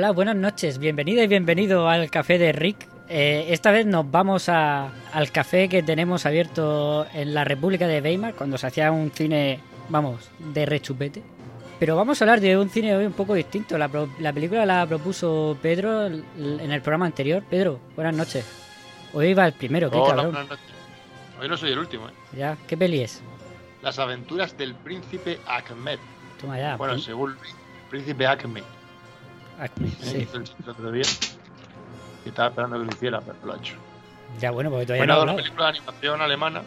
Hola, buenas noches, bienvenida y bienvenido al café de Rick. Eh, esta vez nos vamos a- al café que tenemos abierto en la República de Weimar, cuando se hacía un cine, vamos, de rechupete. Pero vamos a hablar de un cine hoy un poco distinto. La, pro- la película la propuso Pedro en el programa anterior. Pedro, buenas noches. Hoy va el primero, qué Hola, cabrón. buenas noches. Hoy no soy el último, ¿eh? Ya, ¿qué peli es? Las aventuras del príncipe Ahmed. Toma ya. Bueno, prin- según príncipe Ahmed. Acme, ¿eh? sí. Hizo el chiste el otro día. Y estaba esperando que lo hiciera, pero lo ha hecho. Ya, bueno, porque todavía Bueno, no ha una película de animación alemana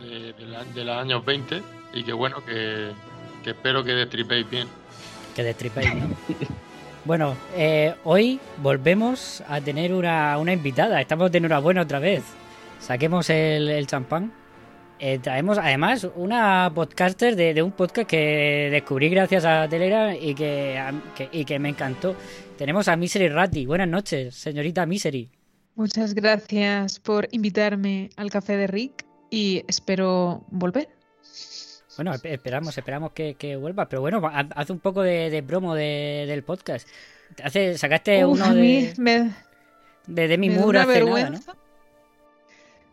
de, de, la- de los años 20 y que bueno, que, que espero que destripéis bien. Que destripéis, ¿no? bueno, eh, hoy volvemos a tener una, una invitada. Estamos de enhorabuena otra vez. Saquemos el, el champán. Eh, traemos además una podcaster de, de un podcast que descubrí gracias a Telegram y que, a- que- y que me encantó. Tenemos a Misery Ratti. Buenas noches, señorita Misery. Muchas gracias por invitarme al café de Rick y espero volver. Bueno, esp- esperamos, esperamos que, que vuelvas. Pero bueno, haz haz un poco de, de promo de- del podcast. Hace, sacaste Uf, uno de, me, de Moore una hace nada, ¿no?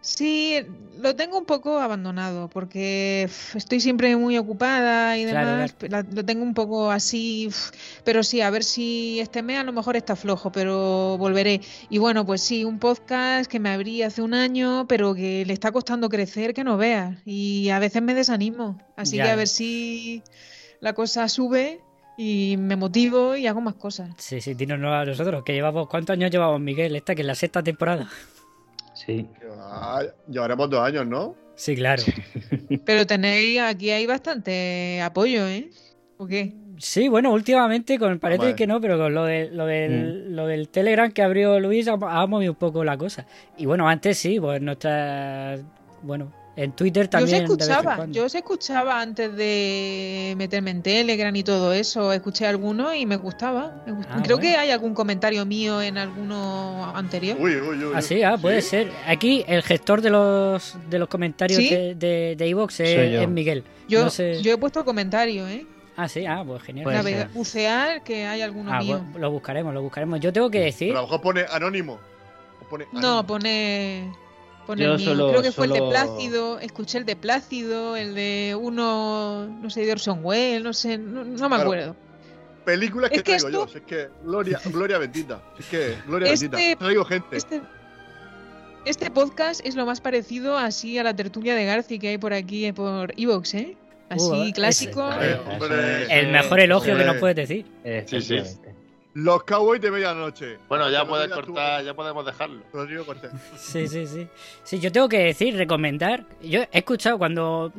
Sí, lo tengo un poco abandonado porque estoy siempre muy ocupada y Claro, demás. lo tengo un poco así, pero sí, a ver si este mes a lo mejor está flojo, pero volveré. Y bueno, pues sí, un podcast que me abrí hace un año, pero que le está costando crecer, que no veas. Y a veces me desanimo. Así Ya, que a ver si la cosa sube y me motivo y hago más cosas. Sí, sí, dínoslo a nosotros, que llevamos, ¿cuántos años llevamos, Miguel? Esta que es la sexta temporada. Sí. Ah, llevaremos dos años, ¿no? Sí, claro. Pero tenéis, aquí hay bastante apoyo, ¿eh? ¿O qué? Sí, bueno, últimamente con parece que no, pero con lo, de, lo, del, lo del Telegram que abrió Luis ha, ha movido un poco la cosa. Y bueno, antes sí, pues nuestra... Bueno, en Twitter Yo os también. vez en escuchaba, yo os escuchaba antes de meterme en Telegram y todo eso, escuché alguno y me gustaba. me Ah, Creo bueno. que hay algún comentario mío en alguno anterior. Uy, uy, uy. Ah, sí, ah, puede ¿Sí? ser. Aquí el gestor de los, de los comentarios ¿Sí? de, de, de es, yo. Miguel. Yo, No sé- yo he puesto comentario, ¿eh? Ah, sí, ah, pues genial. Puede Navega- bucear, que hay alguno Ah, mío. bueno, lo buscaremos, lo buscaremos. Yo tengo que decir... Pero a lo mejor pone anónimo. No, pone. Yo el mío. solo- Creo que fue el de Plácido. Escuché el de Plácido, el de uno, no sé, de Orson Welles, no sé, no, no me Claro. acuerdo. Películas que Es que traigo esto- yo. si es que gloria, gloria bendita. Si es que gloria Este- bendita. Traigo gente. Este, este podcast es lo más parecido así a la tertulia de Garci que hay por aquí, eh, por Evox, ¿eh? Así, Uh, ese- clásico. Eh, hombre. El mejor elogio que nos puedes decir. Sí, sí. Los Cowboys de medianoche. Bueno, ya puedes tú, cortar, ya podemos dejarlo. Rodrigo Cortés. Sí, sí, sí. Sí, yo tengo que decir, recomendar. Yo he escuchado cuando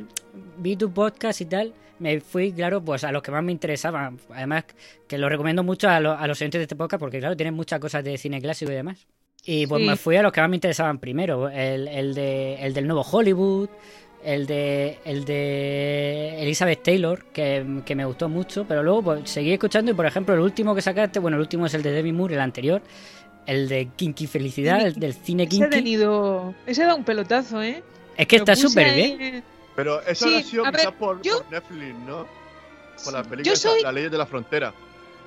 vi tu podcast y tal, me fui, claro, pues a los que más me interesaban. Además, que lo recomiendo mucho a, lo- a los oyentes de este podcast porque, claro, tienen muchas cosas de cine clásico y demás. Y pues Sí. me fui a los que más me interesaban primero. El, el, de, el del nuevo Hollywood, el de, el de Elizabeth Taylor, que, que me gustó mucho, pero luego pues, seguí escuchando y, por ejemplo, el último que sacaste, bueno, el último es el de Demi Moore, el anterior, el de Kinky Felicidad, el del cine Ese ha Kinky. tenido. Ese da un pelotazo, ¿eh? Es que Lo está súper bien. eh, Pero eso Sí, ha sido quizás ver, por, yo- por Netflix, ¿no? Por la película soy- Las leyes de la frontera.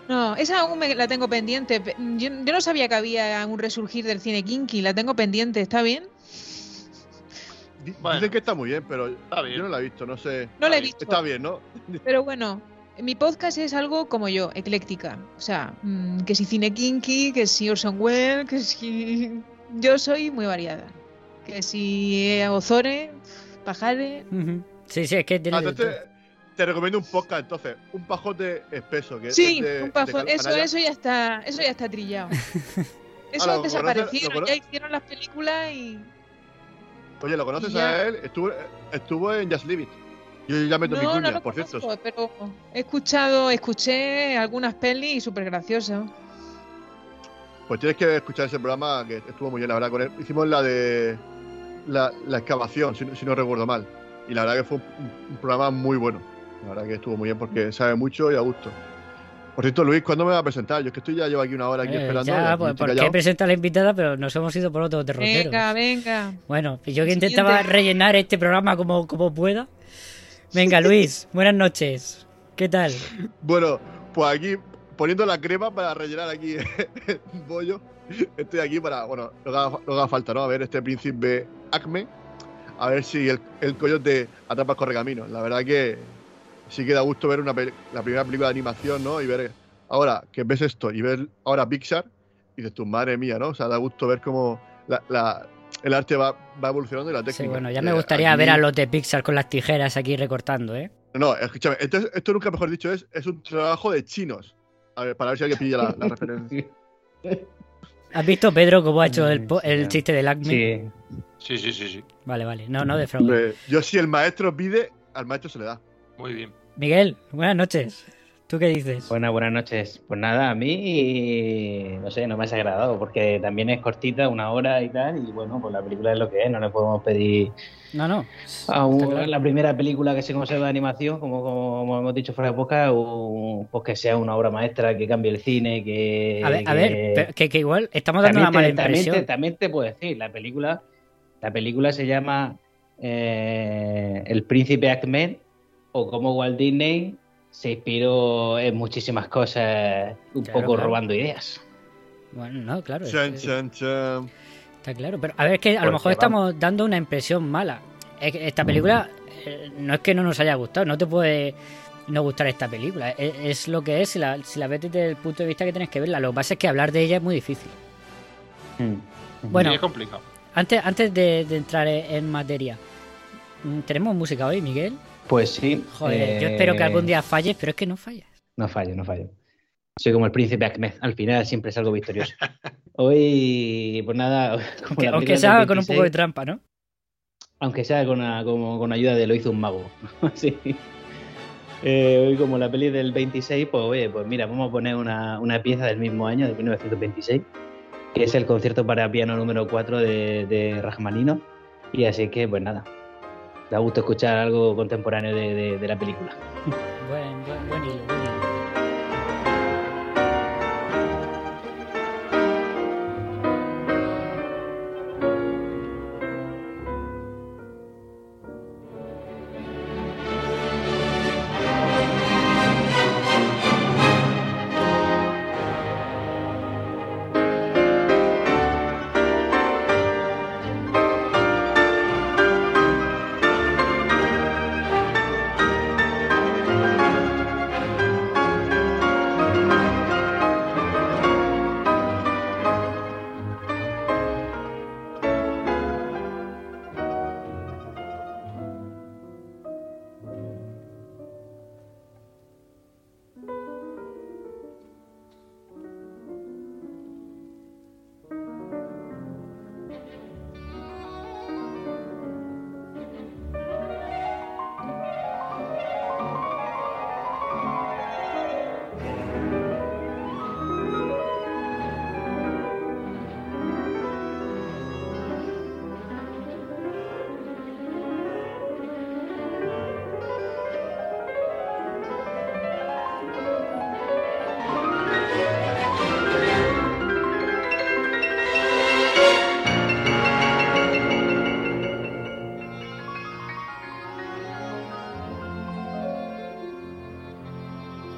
No, esa aún me la tengo pendiente. Pe- Yo, yo no sabía que había un resurgir del cine kinky, la tengo pendiente, ¿está bien? Bueno. Dicen que está muy bien, pero Está bien. yo no la he visto, no sé. No la he visto. Está bien, ¿no? Pero bueno, mi podcast es algo como yo, ecléctica. O sea, mm, que si cine kinky, que si Orson Welles, que si... Yo soy muy variada. Que si eh, Ozore, Pajare... Sí, sí, es que tiene. Ah, entonces, te recomiendo un podcast, entonces. Un pajote espeso. Que Sí, es de, un pajo- de eso, eso ya está, eso ya está trillado. Eso Ah. ¿Lo ya hicieron las películas y... Oye, ¿lo conoces Ya. a él? Estuvo, estuvo en Just Leave It. Yo ya meto mi No, cuña, no lo por cierto. conozco, pero he escuchado, escuché algunas pelis y súper graciosas. Pues tienes que escuchar ese programa que estuvo muy bien, la verdad. Con él. Hicimos la de la, la excavación, si, no- si no recuerdo mal. Y la verdad que fue un, un programa muy bueno. La verdad que estuvo muy bien porque sabe mucho y a gusto. Por cierto, Luis, ¿cuándo me va a presentar? Yo es que estoy ya llevo aquí una hora aquí Eh, esperando. ya, pues, porque callado. presenta a la invitada, pero nos hemos ido por otros derroteros. Venga, venga. Bueno, yo que Siguiente. intentaba rellenar este programa como, como pueda. Venga, Luis, buenas noches. ¿Qué tal? Bueno, pues aquí poniendo la crema para rellenar aquí el bollo. Estoy aquí para, bueno, lo que haga, lo que haga falta, ¿no? A ver este príncipe Acme. A ver si el, el coyote atrapa el correcaminos. La verdad que sí que da gusto ver una la primera película de animación, ¿no? Y ver ahora que ves esto y ver ahora Pixar y dices, tu madre mía, ¿no? O sea, da gusto ver cómo la, la- el arte va, va evolucionando y la técnica. Sí, bueno, ya me Eh, gustaría aquí- ver a los de Pixar con las tijeras aquí recortando, ¿eh? No, escúchame, esto, es- esto nunca mejor dicho es, es un trabajo de chinos. A ver, para ver si alguien pilla la, la referencia. ¿Has visto, Pedro, cómo ha hecho el, po- el chiste del Acme? Sí. Sí, sí, sí, sí. Vale, vale. No, no defraude. Hombre, yo si el maestro pide, al maestro se le da. Muy bien. Miguel, buenas noches. ¿Tú qué dices? Buenas, buenas noches. Pues nada, a mí, no sé, no me ha desagradado porque también es cortita, una hora y tal, y bueno, pues la película es lo que es, no le podemos pedir No, no. a un- Está claro. la primera película que se conserva de animación, como, como hemos dicho fuera de poca, un- pues que sea una obra maestra, que cambie el cine, que... A ver, a que- ver, pero que, que igual estamos dando una también mala te, también impresión. te- también te puedo decir, la película, la película se llama eh, El Príncipe Ahmed o como Walt Disney se inspiró en muchísimas cosas, un Claro, poco claro. robando ideas. Bueno, no, claro. Chan, es- chan, chan. Está claro, pero a ver, es que a lo Porque mejor estamos dando una impresión mala. Esta película eh, no es que no nos haya gustado, no te puede no gustar esta película. Es, es lo que es, si la, si la ves desde el punto de vista que tienes que verla. Lo que pasa es que hablar de ella es muy difícil. Bueno, Sí, es complicado. antes, antes de, de entrar en en materia, mm, ¿tenemos música hoy, Miguel? Pues sí. Joder, yo espero que algún día falles, pero es que no fallas. No fallo, no fallo. Soy como el príncipe Ahmed, al final siempre salgo victorioso. Hoy, pues nada, como Aunque, sea con un poco de 26, trampa, ¿no? Aunque sea con, una- como con ayuda de lo hizo un mago. sí. Eh, hoy como la peli del 26, pues oye, pues mira, vamos a poner una, una pieza del mismo año, de 1926, que es el concierto para piano número 4 de, de. Y así que, pues nada, da gusto escuchar algo contemporáneo de, de- la película.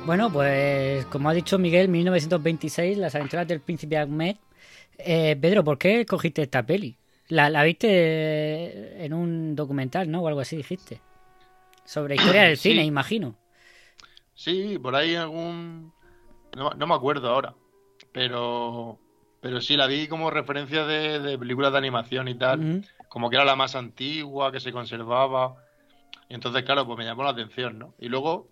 Bueno, pues como ha dicho Miguel, 1926, Las aventuras del príncipe Ahmed. Eh, Pedro, ¿por qué cogiste esta peli? La, la viste en un documental, ¿no? O algo así dijiste. Sobre historia del Sí. cine, imagino. Sí, por ahí algún... No, no me acuerdo ahora, pero pero sí la vi como referencia de, de películas de animación y tal, como que era la más antigua, que se conservaba. Y entonces, claro, pues me llamó la atención, ¿no? Y luego,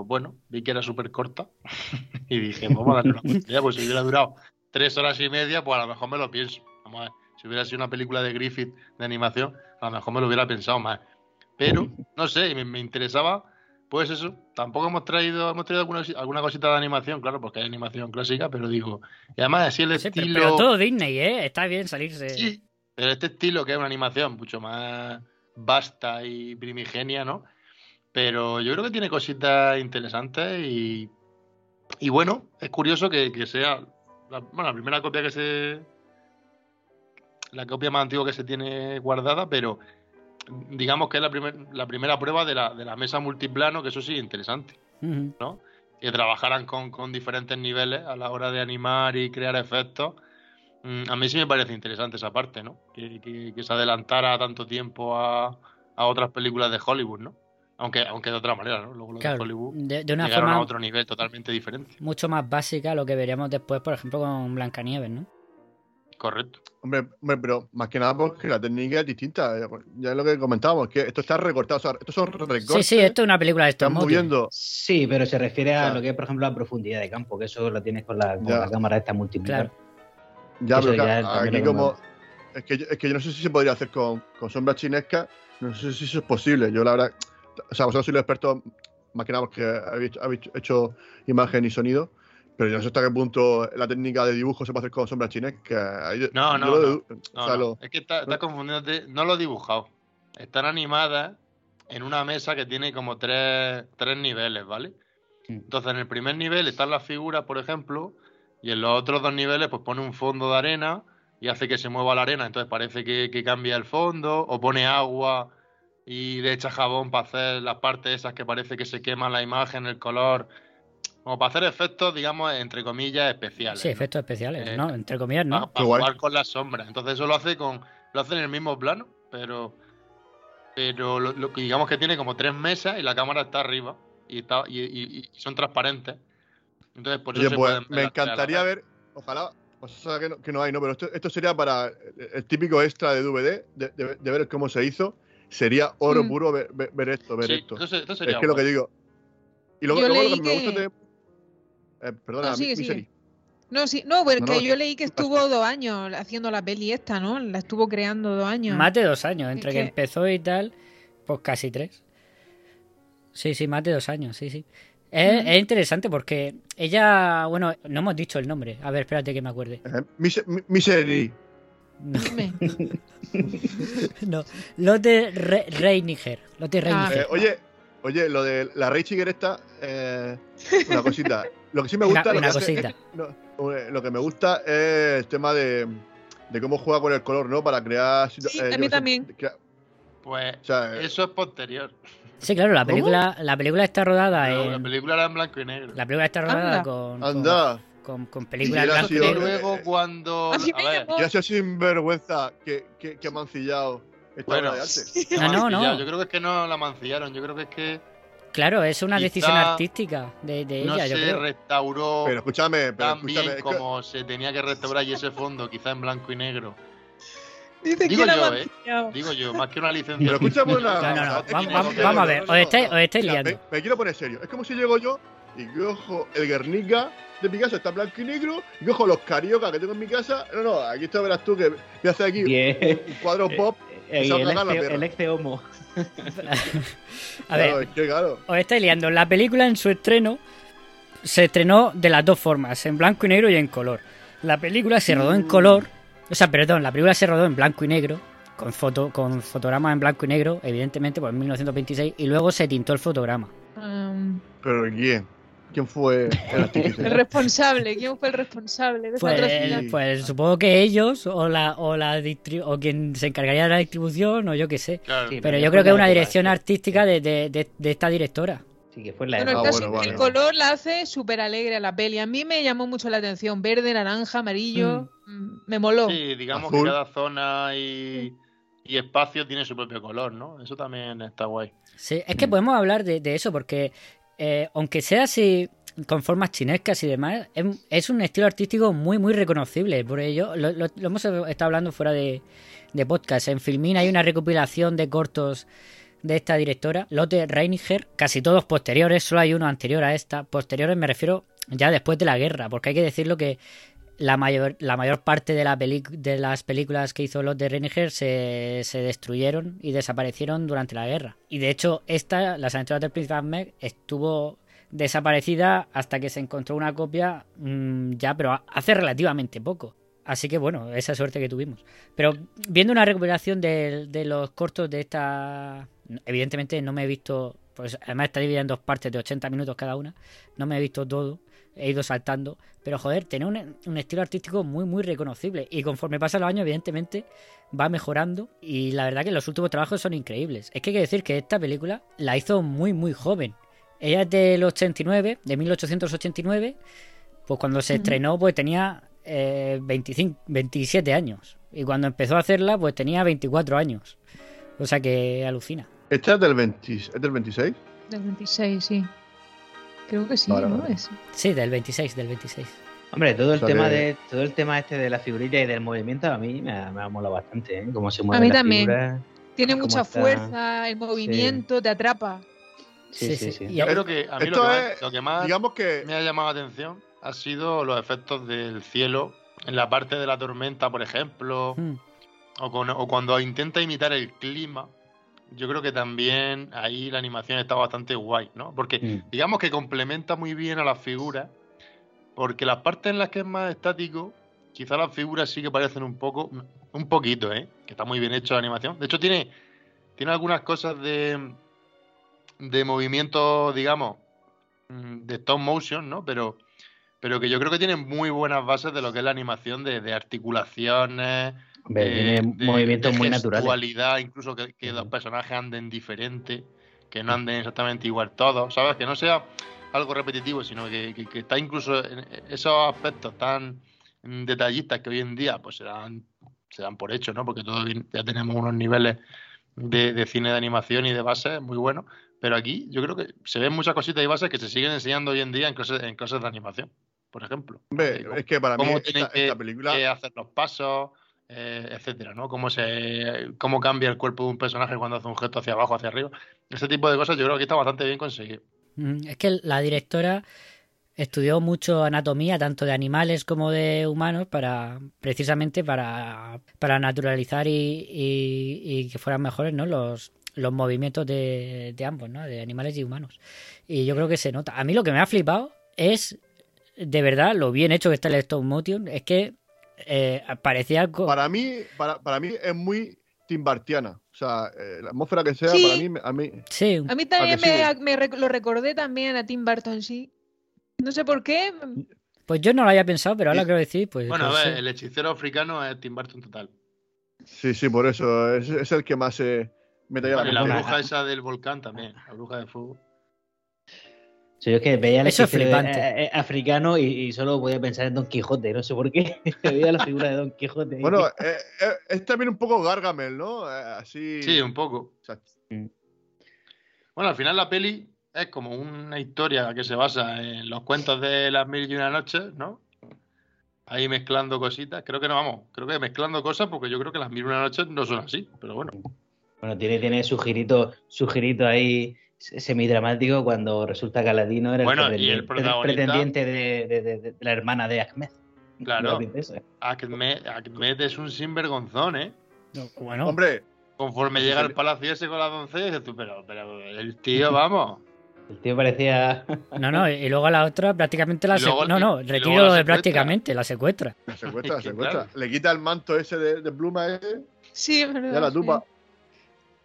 pues bueno, vi que era súper corta y dije, vamos a darle una oportunidad, pues si hubiera durado tres horas y media, pues a lo mejor me lo pienso. Vamos a ver, si hubiera sido una película de Griffith de animación, a lo mejor me lo hubiera pensado más. Pero, no sé, me, me interesaba, pues eso. Tampoco hemos traído, hemos traído alguna, alguna cosita de animación, claro, porque hay animación clásica, pero digo, y además así el Sí, estilo. pero todo Disney, ¿eh? Está bien salirse. Sí, pero este estilo que es una animación mucho más vasta y primigenia, ¿no? Pero yo creo que tiene cositas interesantes y, y bueno, es curioso que, que sea la, bueno, la primera copia que se... La copia más antigua que se tiene guardada, pero digamos que es la, primer- la primera prueba de la, de la mesa multiplano, que eso sí es interesante. ¿no? Que trabajaran con, con diferentes niveles a la hora de animar y crear efectos. Mm, a mí sí me parece interesante esa parte, ¿no? Que, que- que se adelantara tanto tiempo a, a otras películas de Hollywood, ¿no? Aunque, aunque de otra manera, ¿no? Luego los Claro, de Hollywood de, de una llegaron forma a otro nivel totalmente diferente. mucho más básica a lo que veríamos después, por ejemplo, con Blancanieves, ¿no? Correcto. Hombre, hombre, pero más que nada porque la técnica es distinta. eh, Ya es lo que comentábamos, que esto está recortado. O sea, estos son recortes. Sí, sí, esto es una película de Están moviendo. Sí, pero se refiere a lo que es, por ejemplo, la profundidad de campo, que eso lo tienes con la, con la cámara esta multiplicar. Claro. Ya, Eso pero ya claro, también aquí como. Es que, yo- es que yo no sé si se podría hacer con, con sombras chinescas. No sé si eso es posible. Yo, la verdad. O sea, vosotros sois los expertos, más que nada porque habéis, habéis hecho imagen y sonido. Pero yo no sé hasta qué punto la técnica de dibujo se puede hacer con sombras chinescas. Ahí- No, no, lo no. No, o sea, no. lo- Es que está, está confundiéndote. No lo he dibujado. Están animadas en una mesa que tiene como tres, tres niveles, ¿vale? Entonces, en el primer nivel están las figuras, por ejemplo, y en los otros dos niveles, pues pone un fondo de arena y hace que se mueva la arena. Entonces parece que, que cambia el fondo, o pone agua y le echa jabón para hacer las partes esas que parece que se quema la imagen, el color. Como para hacer efectos, digamos, entre comillas, especiales. Sí, ¿no? efectos especiales, Eh, ¿no? Entre comillas, Para, ¿no? jugar con las sombras. Entonces eso lo hace con. Lo hace en el mismo plano, pero. Pero lo, lo que digamos que tiene como tres mesas y la cámara está arriba. Y está, y, y- y son transparentes. Entonces, por eso Oye, se pues pueden me encantaría ver, ojalá, o sea, que no, que no hay, ¿no? Pero esto, esto sería para el, el típico extra de DVD, de, de- de ver cómo se hizo. Sería oro Mm. puro ver, esto, ver Sí, esto. es que lo que guay. digo. Y luego, Yo luego lo leí que me gusta de. eh, perdona, No, sigue, mi- sigue. Misery. No, sí, no, porque No, no, yo leí que estuvo dos años haciendo la peli esta, ¿no? La estuvo creando dos años. Más de dos años, entre Es que que- empezó y tal, pues casi tres. Sí, sí, más de dos años, sí, sí. Es, Mm. es interesante porque ella, bueno, no hemos dicho el nombre. A ver, espérate que me acuerde. Eh, Mise- mi- Misery. No, Dime. no. Lotte Re Reiniger. Lotte Ah. Reiniger. Eh, oye, oye, lo de la Rey Chiger esta, eh, una cosita. Lo que sí me Una- gusta. lo, una que hace no, eh, lo que me gusta es el tema de, de cómo juega con el color, ¿no? Para crear. Sí, eh, a yo mí sé, también. crea- Pues o sea, eh, eso es posterior. Sí, claro, la ¿Cómo? película, la película está rodada la en. película era en blanco y negro. La película está rodada Anda. con, anda. con, con películas así, negro. hombre. Luego cuando... Gracias sinvergüenza que, que, que ha mancillado esta Bueno. obra de arte. No, no, no. Yo creo que es que no la mancillaron. Yo creo que es que Claro, es una decisión artística de, de no ella, yo se creo. restauró Pero escúchame, pero tan escúchame. bien que- como se tenía que restaurar y ese fondo, quizá en blanco y negro. Dice Digo que yo, ¿eh? Digo yo, más que una licencia. Pero escúchame una. No, no, no, es vamos- vamos- a ver, os estáis- os estáis liando. Me, me quiero poner serio. Es como si llego yo y cojo el Guernica de Picasso, está en blanco y negro, y cojo los carioca que tengo en mi casa. No, no, aquí te verás tú que voy a hacer aquí Bien. un cuadro pop. Eh, y va a el, ex, el ex homo. A Claro, ver, es que claro. os estáis liando. La película en su estreno se estrenó de las dos formas, en blanco y negro y en color. La película se rodó en color, o sea, perdón, la película se rodó en blanco y negro, con foto, con fotogramas en blanco y negro, evidentemente, pues en 1926, y luego se tintó el fotograma. Um, Pero ¿quién? ¿Quién fue el artífice? el responsable, ¿quién fue el responsable de esa atrocidad? Pues, pues supongo que ellos o la o la o quien se encargaría de la distribución o yo qué sé. Claro. Sí, Pero yo creo que es una dirección artística de, de- de- de esta directora. Sí, que fue la Bueno, el, Ah, caso bueno, que el vale. color la hace súper alegre a la peli. A mí me llamó mucho la atención. Verde, naranja, amarillo. mm, Me moló. Sí, digamos Azul. que cada zona y, y espacio tiene su propio color, ¿no? Eso también está guay. Sí, es que Mm. podemos hablar de, de eso porque eh, aunque sea así con formas chinescas y demás, es, un estilo artístico muy muy reconocible. Por ello, lo, lo- lo hemos estado hablando fuera de, de podcast. En Filmin hay una recopilación de cortos de esta directora, Lotte Reiniger, casi todos posteriores, solo hay uno anterior a esta. Posteriores me refiero ya después de la guerra, porque hay que decirlo que la mayor, la mayor parte de, la de las películas que hizo los de Reiniger se, se, destruyeron y desaparecieron durante la guerra. Y de hecho, esta, Las aventuras del príncipe Ahmed, estuvo desaparecida hasta que se encontró una copia mmm, ya, pero hace relativamente poco. Así que bueno, esa suerte que tuvimos. Pero viendo una recuperación de, de los cortos de esta... Evidentemente no me he visto... Pues además está dividida en dos partes de 80 minutos cada una. No me he visto todo he ido saltando. Pero joder, tiene un, un, estilo artístico muy, muy reconocible. Y conforme pasan los años, evidentemente, va mejorando. Y la verdad que los últimos trabajos son increíbles. Es que hay que decir que esta película la hizo muy, muy joven. Ella es del 89, de 1889. Pues cuando se uh -huh. estrenó, pues tenía eh, 25, 27 años. Y cuando empezó a hacerla, pues tenía 24 años. O sea que alucina. ¿Esta es del, 20, ¿es del 26? Del 26, sí. Creo que sí, ¿no? Vale. Es... Sí, del 26, del 26. Hombre, todo el o sea tema que... de todo el tema este de la figurilla y del movimiento a mí me ha, me ha molado bastante, ¿eh? Cómo se mueve A mí la también. figura, Tiene mucha está... fuerza, el movimiento sí. te atrapa. Sí, sí, sí. Yo creo que a mí lo que, más, lo que, más, digamos que... me ha llamado la atención ha sido los efectos del cielo en la parte de la tormenta, por ejemplo, mm. o, con, o cuando intenta imitar el clima yo creo que también ahí la animación está bastante guay, ¿no? Porque mm. digamos que complementa muy bien a las figuras, porque las partes en las que es más estático, quizá las figuras sí que parecen un poco, un poquito, ¿eh? Que está muy bien hecho la animación. De hecho, tiene, tiene algunas cosas de, de movimiento, digamos, mm, de stop motion, ¿no? Pero, pero que yo creo que tienen muy buenas bases de lo que es la animación de, de articulaciones tiene movimientos muy naturales. incluso que, que los personajes anden diferente, que no anden exactamente igual todos, ¿sabes? Que no sea algo repetitivo, sino que, que, que está incluso en esos aspectos tan detallistas que hoy en día pues se dan, se dan por hecho, ¿no? Porque todos ya tenemos unos niveles de, de, cine de animación y de base muy buenos, pero aquí yo creo que se ven muchas cositas y bases que se siguen enseñando hoy en día en clases, en clases de animación, por ejemplo. Hombre, es que para mí esta, que, esta película... que hacer los pasos, eh, etcétera, ¿no? Cómo se cómo cambia el cuerpo de un personaje cuando hace un gesto hacia abajo, hacia arriba. Ese tipo de cosas yo creo que está bastante bien conseguido. Es que la directora estudió mucho anatomía, tanto de animales como de humanos, para precisamente para, para naturalizar y, y, y que fueran mejores ¿no? los, los movimientos de, de ambos, ¿no? de animales y humanos. Y yo creo que se nota. A mí lo que me ha flipado es, de verdad, lo bien hecho que está el stop motion. Es que eh, parecía... Para mí, para, para mí es muy timbartiana. O sea, eh, la atmósfera que sea, Sí. para mí, a mí... Sí, A mí también ¿A que me, sí? me rec- lo recordé también a Tim Burton, sí. No sé por qué. pues yo no lo había pensado, pero ahora quiero decir, pues... Bueno, a pues, ver, sí. el hechicero africano es Tim Burton total. Sí, sí, por eso. Es, es el que más se me traía Vale, la bruja esa del volcán también, la bruja de fuego. Sí, yo es que veía el Eso es hechicero, flipante. eh, eh, africano y, y solo podía pensar en Don Quijote, no sé por qué. veía la figura de Don Quijote. Bueno, eh, eh, es también un poco Gargamel, ¿no? Eh, así... Sí, un poco. o sea, Bueno, al final la peli es como una historia que se basa en los cuentos de las mil y una noches, ¿no? Ahí mezclando cositas. Creo que no, vamos, creo que mezclando cosas porque yo creo que las mil y una noches no son así, pero bueno. Bueno, tiene, tiene su girito, su girito ahí semidramático cuando resulta que Aladino era Bueno, el, y el pretendiente, protagonista- pretendiente de, de- de- de la hermana de Ahmed. Claro. Ahmed, Ahmed es un sinvergonzón, ¿eh? Bueno, Hombre, Conforme llega al palacio ese con la doncella, dices tú, pero, pero el tío, vamos. El tío parecía. no, no, y luego a la otra prácticamente la secuestra. No, no, retiro de prácticamente, la secuestra. la secuestra, la secuestra. claro. Le quita el manto ese de, de pluma ese Sí, es verdad. y a la sí.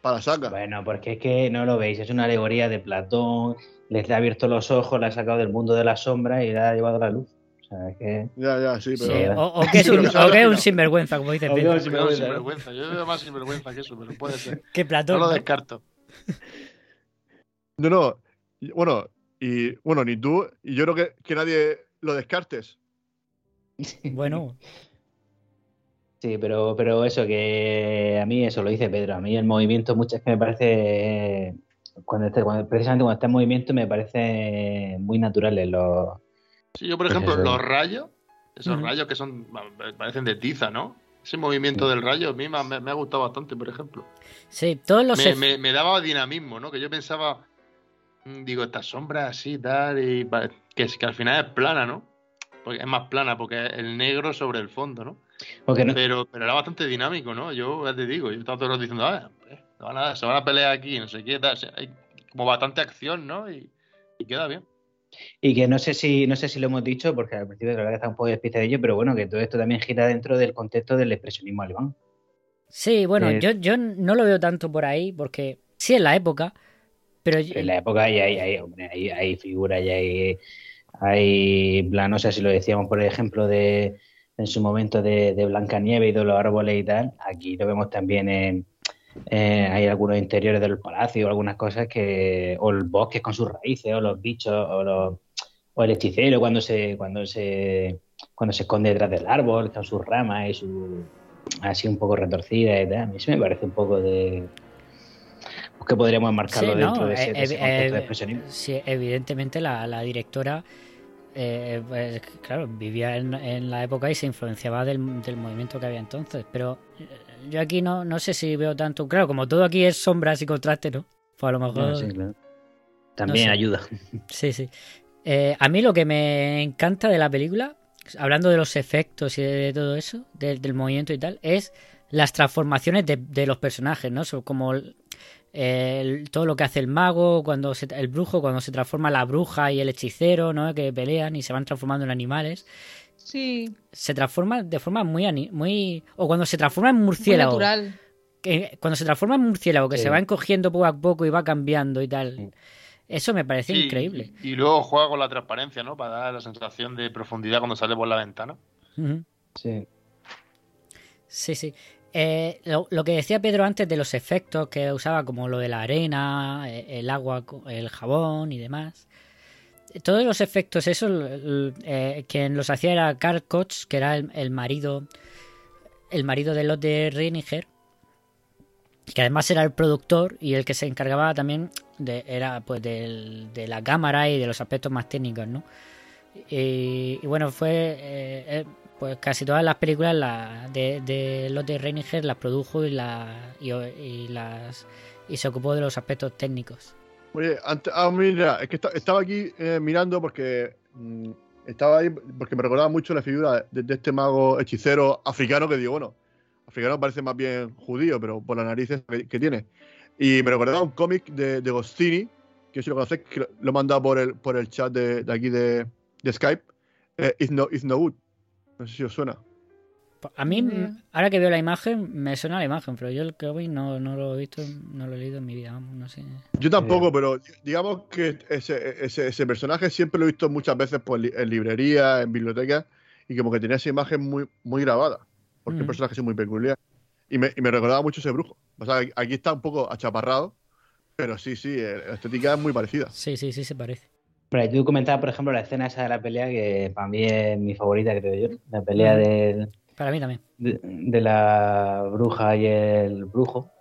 Para saca. Bueno, porque es que no lo veis, es una alegoría de Platón, les ha abierto los ojos, la ha sacado del mundo de la sombra y la ha llevado a la luz. O sea, es que. Ya, ya, sí, Sí, pero. o, o que es un, o que es sinvergüenza, como dice Pedro. Yo veo sinvergüenza, sinvergüenza. Yo veo más sinvergüenza que eso, pero puede ser. Que No Platón. lo ¿no? descarto. No, no. Bueno, y bueno, ni tú, y yo creo que, que nadie lo descartes. Bueno, Sí, pero, pero eso, que a mí eso lo dice Pedro. A mí el movimiento, muchas que me parece. Cuando esté, cuando- precisamente cuando está en movimiento, me parece muy naturales los. Sí, yo, por Pues ejemplo, los rayos, esos rayos que son, parecen de tiza, ¿no? Ese movimiento del rayo a mí me, me- me ha gustado bastante, por ejemplo. sí, todos los. Me, me- me daba dinamismo, ¿no? Que yo pensaba, mm, digo, estas sombras así, tal, y que, que al final es plana, ¿no? porque es más plana, porque es el negro sobre el fondo, ¿no? Porque no- Pero, pero era bastante dinámico, ¿no? Yo ya te digo, yo estaba todo el rato diciendo, ah, eh, se van a, se van a pelear aquí, no sé qué, tal. O sea, hay como bastante acción, ¿no? Y, y queda bien. Y que no sé si no sé si lo hemos dicho, porque al principio la verdad que está un poco despistadillo, pero bueno, que todo esto también gira dentro del contexto del expresionismo alemán. Sí, bueno, Eh, yo, yo no lo veo tanto por ahí, porque sí en la época, pero yo- En la época hay, hay, hay, hombre, hay, hay figuras y hay, hay planos, o sea, si lo decíamos, por ejemplo, de en su momento de, de Blancanieves y de los árboles y tal, aquí lo vemos también en, eh, hay algunos interiores del palacio, algunas cosas que, o el bosque con sus raíces, o los bichos, o, los, o el hechicero cuando se, cuando se, cuando se esconde detrás del árbol, con sus ramas y su así un poco retorcida y tal. A mí sí me parece un poco de pues que podríamos enmarcarlo Sí, dentro no, de ese, de eh, ese eh, contexto de eh, expresionismo. sí, evidentemente la, la directora, eh, pues, claro, vivía en, en la época y se influenciaba del, del movimiento que había entonces, pero eh, yo aquí no, no sé si veo tanto, claro, como todo aquí es sombras y contraste, ¿no? Pues a lo mejor... No, sí, claro. También sé. ayuda. Sí, sí. Eh, a mí lo que me encanta de la película, hablando de los efectos y de, todo eso, de- del movimiento y tal, es las transformaciones de, de los personajes, ¿no? Como el- todo lo que hace el mago, cuando se- el brujo, cuando se transforma la bruja y el hechicero, ¿no? Que pelean y se van transformando en animales. Sí, Se transforma de forma muy... ani- muy o cuando se transforma en muy murciélago. natural. que cuando se transforma en murciélago, que Sí. se va encogiendo poco a poco y va cambiando y tal. Eso me parece Sí, increíble. Y, y luego juega con la transparencia, ¿no? Para dar la sensación de profundidad cuando sale por la ventana. Sí. Sí, sí. Eh, lo, que decía Pedro antes de los efectos que usaba, como lo de la arena, eh, el agua, el jabón y demás. Todos los efectos, esos, l- eh, quien los hacía era Karl Koch, que era el, marido el marido de Lotte Reiniger, que además era el productor y el que se encargaba también de, era pues del- de la cámara y de los aspectos más técnicos, ¿no? Y, bueno, fue eh, eh, pues casi todas las películas la, de, de Lotte Reiniger las produjo y, la, y, las y se ocupó de los aspectos técnicos. Oye, antes, ah, mira, es que esta- estaba aquí eh, mirando porque mm, estaba ahí porque me recordaba mucho la figura de, de este mago hechicero africano que digo, bueno, africano parece más bien judío, pero por las narices que, tiene. Y me recordaba un cómic de, de Gostini, que si lo conocéis, que lo, he mandado por el, por el chat de, de aquí de, de Skype. Eh, no, It's No Good. No sé si os suena. A mí, ahora que veo la imagen, me suena la imagen, pero yo el cómic no, no lo he visto, no lo he leído en mi vida, vamos, no sé. Yo tampoco, pero digamos que ese, ese, ese personaje siempre lo he visto muchas veces pues, en librerías, en bibliotecas, y como que tenía esa imagen muy, muy grabada, porque es un Mm. personaje así muy peculiar. Y me, y me recordaba mucho ese brujo. O sea, aquí está un poco achaparrado, pero sí, sí, eh, la estética es muy parecida. Sí, sí, sí, se parece. Tú comentabas, por ejemplo, la escena esa de la pelea, que para mí es mi favorita, creo yo. La pelea del- Para mí también. de, de la bruja y el brujo.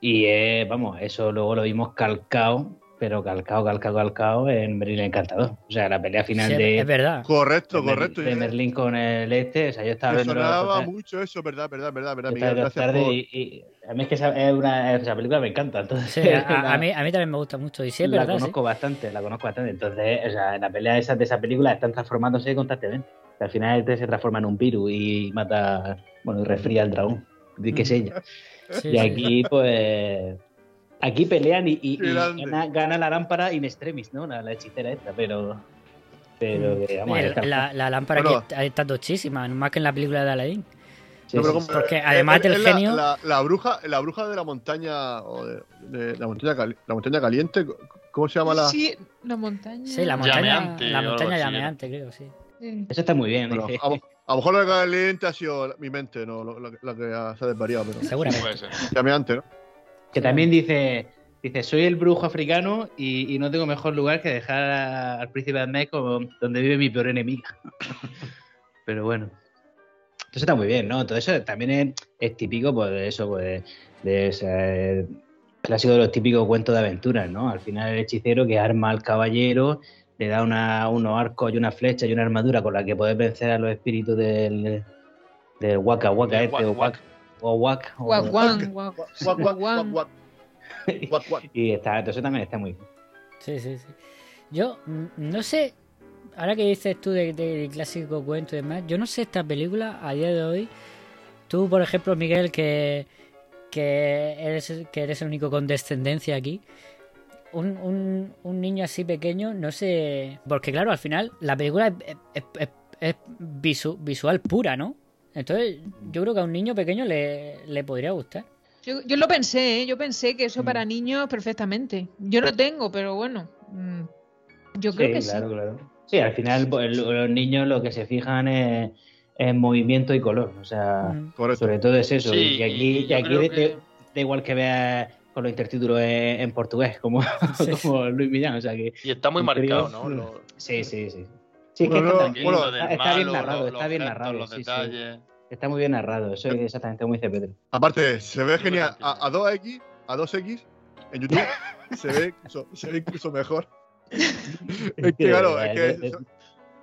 Y eh, vamos, eso luego lo vimos calcado, pero calcado, calcado, calcado en Merlín el Encantador. O sea, la pelea final Sí, de, es verdad. Correcto, de Mer- correcto. de Merlín con el este. O sea, yo estaba Me viendo sonaba mucho eso, ¿verdad? ¿Verdad? ¿Verdad? ¿verdad? Miguel, gracias tarde por- y, y a mí es que esa, es una, esa película me encanta. Entonces, Sí, a, la- a mí, a mí también me gusta mucho. Y sí, es la verdad. sí. conozco bastante, la conozco bastante. Entonces, o sea, en la pelea esa, de esa película están transformándose constantemente. Al final este se transforma en un virus y mata, bueno, y resfría al dragón. ¿De qué sé yo? Sí, Y sí. aquí, pues. Aquí pelean y, y- gana, gana la lámpara in extremis, ¿no? La, la hechicera esta, pero. Pero que, vamos, El- es que- la, la lámpara Bueno. aquí está, tochísima, más que en la película de Aladdin. sí, No, pero sí, como- sí. Porque eh, además eh, del la- genio- La, la bruja, la bruja de la montaña. O de, de la, montaña cali- la montaña caliente. ¿Cómo se llama la.? Sí, la montaña. Sí, la montaña, Llameante la montaña llameante, creo, sí. Sí. Eso está muy bien. Bueno, dije. a, lo- a lo mejor de caliente ha sido mi mente, no lo que ha- se ha desvariado, pero. Seguramente. Llameante, ¿no? Que también dice, dice, soy el brujo africano y, y no tengo mejor lugar que dejar a- al príncipe Ahmed como donde vive mi peor enemiga. Pero bueno. Eso está muy bien, ¿no? Todo eso también es, es típico, pues, de eso, pues, de, de ese clásico de los típicos cuentos de aventuras, ¿no? Al final el hechicero que arma al caballero, le da una, unos arcos y una flecha y una armadura con la que puedes vencer a los espíritus del, del Waka Waka este, o Wak Wak, o Wak, o- Guac, guan, guac, Guac, guac, guac, guan. guac. Guac, guac. Y está, eso también está muy bien. Sí, sí, sí. Yo mm, no sé ahora que dices tú del de clásico cuento y demás, yo no sé esta película a día de hoy. Tú, por ejemplo, Miguel, que, que, eres, que eres el único con descendencia aquí. Un, un, un niño así pequeño, no sé. Porque, claro, al final la película es, es- es- es visu- visual pura, ¿no? Entonces, yo creo que a un niño pequeño le, le podría gustar. Yo, yo lo pensé, ¿eh? yo pensé que eso para niños perfectamente. Yo no tengo, pero bueno. mm, Yo creo que claro, sí. claro. Sí, al final pues, lo- los niños lo que se fijan es en movimiento y color. O sea, sobre todo es eso. Sí, y aquí, y aquí da- que- da igual que veas con los intertítulos en, en portugués, como, como Luis Millán. O sea que, Y está muy marcado, ¿no? Lo- Sí, sí, sí. Sí, es que Bueno, está, bueno, está- bien narrado, los- está bien gestos, narrado. los sí, sí. detalles. Está muy bien narrado, eso es exactamente como dice Pedro. Aparte, se ve genial. A, a 2X, a 2X, en YouTube, se ve incluso, se ve incluso mejor. es que, claro, es que. de- de-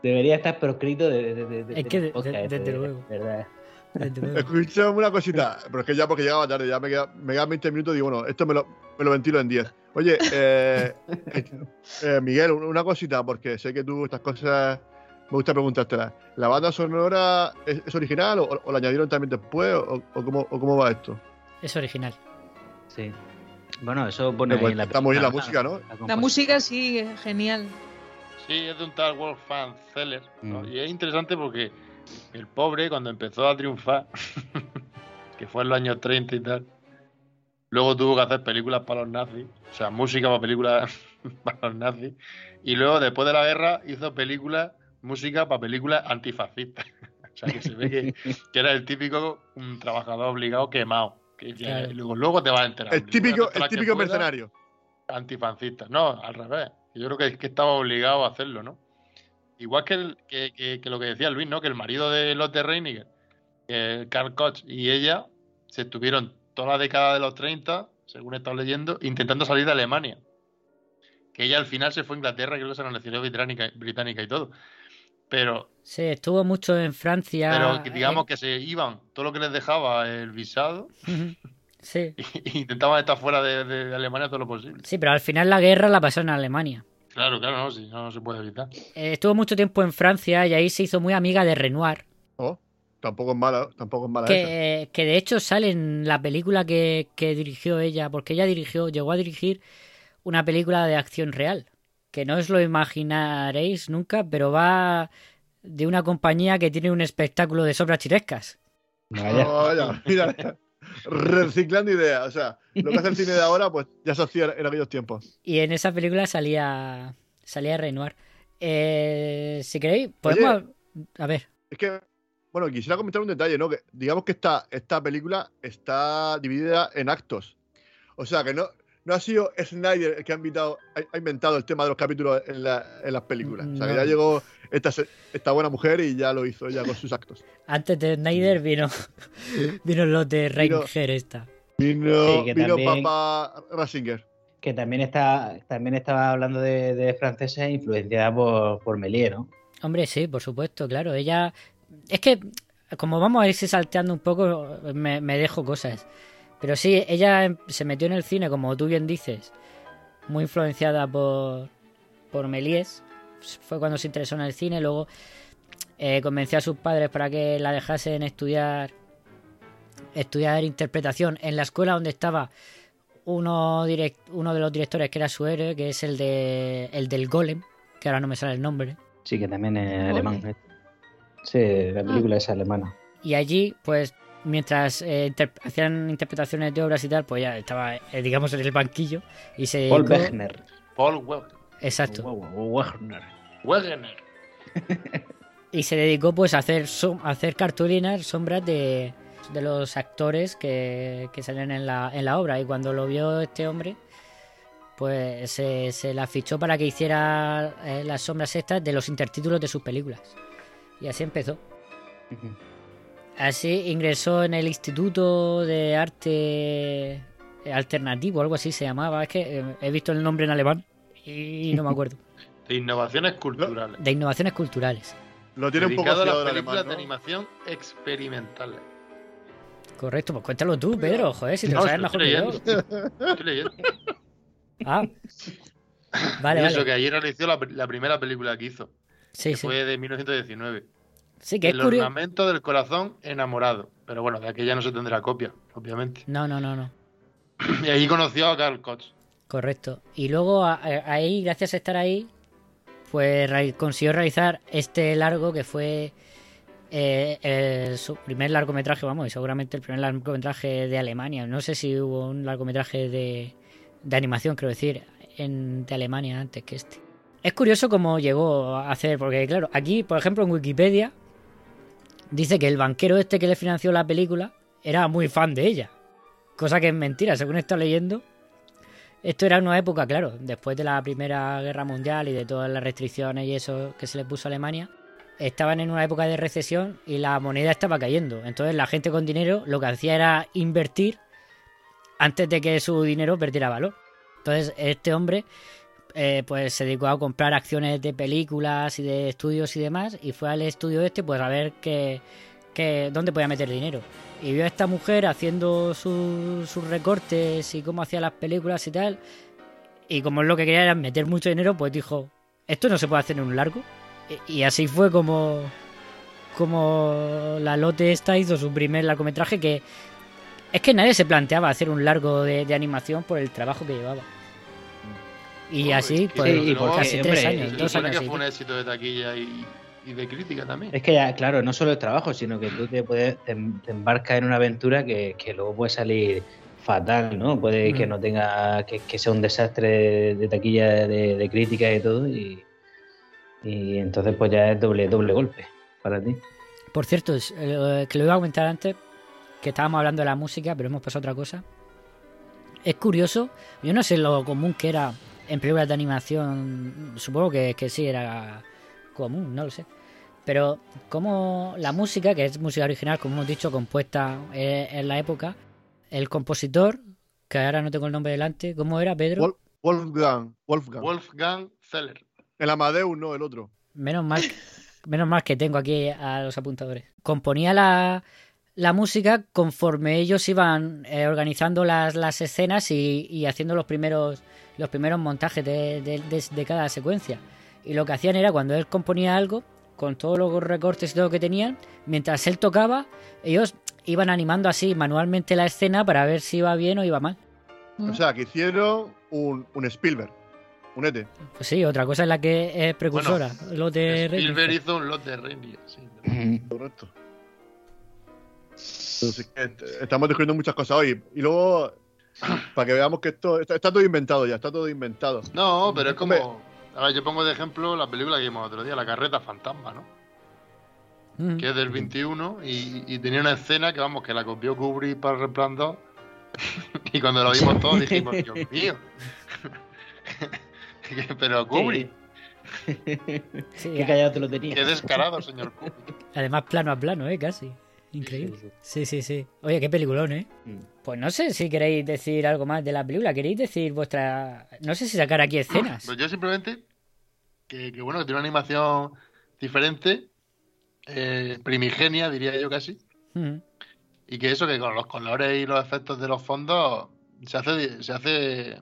Debería estar proscrito de, de, de- de- Es que de- desde de- luego. ¿verdad? Escuchame una cosita, pero es que ya porque llegaba tarde, ya me quedan me quedan 20 minutos y digo, bueno, esto me lo, me lo ventilo en 10. Oye, eh, eh, Miguel, una cosita, porque sé que tú estas cosas me gusta preguntártelas. ¿La banda sonora es, es original o, o la añadieron también después o, o cómo, o cómo va esto? Es original. Sí. Bueno, eso pone Pues ahí en la está muy bien la música, ¿no? la música sí, es genial. Sí, es de un tal Wolfgang Zeller. ¿no? Mm. Y es interesante porque el pobre, cuando empezó a triunfar, que fue en los años 30 y tal, luego tuvo que hacer películas para los nazis, o sea, música para películas para los nazis, y luego, después de la guerra, hizo películas, música para películas antifascistas. o sea, que se ve que, que era el típico un trabajador obligado quemado. Que ya- Claro. luego, luego te vas a enterar. El típico, el típico mercenario. antifascista. No, al revés. Yo creo que es que estaba obligado a hacerlo, ¿no? Igual que, el- que, que- que lo que decía Luis, ¿no? Que el marido de Lotte Reiniger, que Karl Koch y ella se estuvieron toda la década de los 30, según he estado leyendo, intentando salir de Alemania. Que ella al final se fue a Inglaterra, creo que se nacionalidad británica, británica y todo. Pero, Sí, estuvo mucho en Francia. pero que digamos eh, que se iban todo lo que les dejaba el visado Sí. e intentaban estar fuera de, de Alemania todo lo posible. Sí, pero al final la guerra la pasó en Alemania. Claro, claro, no, sí, no, no se puede evitar. Eh, estuvo mucho tiempo en Francia y ahí se hizo muy amiga de Renoir. Oh, tampoco es mala, tampoco es mala esa. Que, que de hecho sale en la película que, que dirigió ella, porque ella dirigió, llegó a dirigir una película de acción real. Que no os lo imaginaréis nunca, pero va de una compañía que tiene un espectáculo de sobras chirescas. Oh, vaya, mira, reciclando ideas. O sea, lo que hace el cine de ahora, pues ya se hacía en aquellos tiempos. Y en esa película salía salía Renoir. Eh, si queréis, podemos... A ver, Es que, bueno, quisiera comentar un detalle, ¿no? Que digamos que esta, esta película está dividida en actos. O sea, que no, no ha sido Snyder el que ha invitado, ha, inventado el tema de los capítulos en, la- en las películas. O sea, que ya llegó esta, buena mujer y ya lo hizo ya con sus actos. antes de Snyder vino, vino lo de Ranger esta. Vino, Sí, que vino también- papá Rasinger. Que también está, también estaba hablando de, de franceses influenciada por, por Méliès, ¿no? Hombre, sí, por supuesto, claro. Ella. Es que, como vamos a irse salteando un poco, me, me dejo cosas. Pero sí, ella em- se metió en el cine, como tú bien dices, muy influenciada por, por Méliès. Fue cuando se interesó en el cine. Luego eh, convenció a sus padres para que la dejasen estudiar estudiar interpretación en la escuela donde estaba uno, direct- uno de los directores que era su héroe, que es el de el del Golem, que ahora no me sale el nombre. Sí, que también es alemán. Sí, la película es alemana. Y allí, pues, mientras eh, inter- hacían interpretaciones de obras y tal, pues ya estaba, eh, digamos, en el banquillo y se Paul Wegner. Paul Wegner. Exacto. Wegner. Wegener. Y se dedicó, pues, a hacer, som- a hacer cartulinas, sombras de, de los actores que, que salen en la, en la obra. Y cuando lo vio este hombre, pues se, se la fichó para que hiciera eh, las sombras estas de los intertítulos de sus películas. Y así empezó. Así ingresó en el Instituto de Arte Alternativo, algo así se llamaba. Es que eh, he visto el nombre en alemán y no me acuerdo. De innovaciones culturales. De innovaciones culturales. Lo tiene un poco a las películas alemán, de animación experimentales. Correcto, pues cuéntalo tú, Pedro. Joder, si te No, lo sabes mejor estoy que yo. leyendo. Estoy leyendo. Ah. Vale, y eso vale. que ayer anunció la, la primera película que hizo. Sí, que sí. fue de 1919. Sí, que es el curioso. ornamento del corazón enamorado. Pero bueno, de aquella no se tendrá copia, obviamente. No, no, no, no. Y allí conoció a Carl Cox. Correcto. Y luego a- a- ahí, gracias a estar ahí, pues consiguió realizar este largo que fue eh, su primer largometraje, vamos, y seguramente el primer largometraje de Alemania. No sé si hubo un largometraje de, de animación, quiero decir, en, de Alemania antes que este. Es curioso cómo llegó a hacer, porque claro, aquí, por ejemplo, en Wikipedia, dice que el banquero este que le financió la película era muy fan de ella. Cosa que es mentira, según está leyendo. Esto era una época, claro, después de la Primera Guerra Mundial y de todas las restricciones y eso que se le puso a Alemania, estaban en una época de recesión y la moneda estaba cayendo. Entonces la gente con dinero lo que hacía era invertir antes de que su dinero perdiera valor. Entonces este hombre eh, pues se dedicó a comprar acciones de películas y de estudios y demás y fue al estudio este pues a ver que, que dónde podía meter dinero. Y vio a esta mujer haciendo su- sus recortes y cómo hacía las películas y tal. Y como lo que quería era meter mucho dinero, pues dijo, esto no se puede hacer en un largo. Y, y así fue como, como la Lotte esta hizo su primer largometraje que es que nadie se planteaba hacer un largo de, de animación por el trabajo que llevaba. Y así, pues, Sí, y por porque, casi tres años, dos años. que fue un éxito de taquilla y, y de crítica también. Es que ya, claro, no solo el trabajo, sino que tú te puedes te, te embarcas en una aventura que, que luego puede salir fatal, ¿no? Puede que Mm. no tenga, que, que sea un desastre de taquilla, de, de crítica y todo, y, y entonces pues ya es doble, doble golpe para ti. Por cierto, es, eh, que lo iba a comentar antes, que estábamos hablando de la música, pero hemos pasado a otra cosa. Es curioso, yo no sé lo común que era en películas de animación, supongo que, que sí era común, no lo sé. Pero como la música, que es música original, como hemos dicho, compuesta eh, en la época, el compositor, que ahora no tengo el nombre delante, ¿cómo era, Pedro? Wolf- Wolfgang, Wolfgang. Wolfgang Zeller. El Amadeus, no, el otro. Menos mal, menos mal que tengo aquí a los apuntadores. Componía la, la música conforme ellos iban eh, organizando las, las escenas y, y haciendo los primeros, los primeros montajes de, de- de- de cada secuencia. Y lo que hacían era cuando él componía algo, con todos los recortes y todo lo que tenían, mientras él tocaba, ellos iban animando así manualmente la escena para ver si iba bien o iba mal. O sea, que hicieron un, un Spielberg. Un ET. Pues sí, otra cosa es la que es precursora, lo de Spielberg hizo un lot de sí. Correcto. Entonces, estamos descubriendo muchas cosas hoy. Y luego, para que veamos que esto está, está todo inventado ya, está todo inventado. No, pero es como. A ver, yo pongo de ejemplo la película que vimos otro día, La Carreta Fantasma, ¿no? Mm. Que es del 21 y, y tenía una escena que, vamos, que la copió Kubrick para el Resplandor. y cuando lo vimos todos dijimos, Dios mío. pero Kubrick, Sí, Qué callado te lo tenía. qué descarado, señor Kubrick. Además, plano a plano, ¿eh? Casi. Increíble. Sí, sí, sí. Oye, qué peliculón, ¿eh? Mm. Pues no sé si queréis decir algo más de la película. ¿Queréis decir vuestra... No sé si sacar aquí escenas. Pues yo simplemente, que, que bueno, que tiene una animación diferente, eh, primigenia, diría yo casi. Mm. Y que eso, que con los colores y los efectos de los fondos se hace, se hace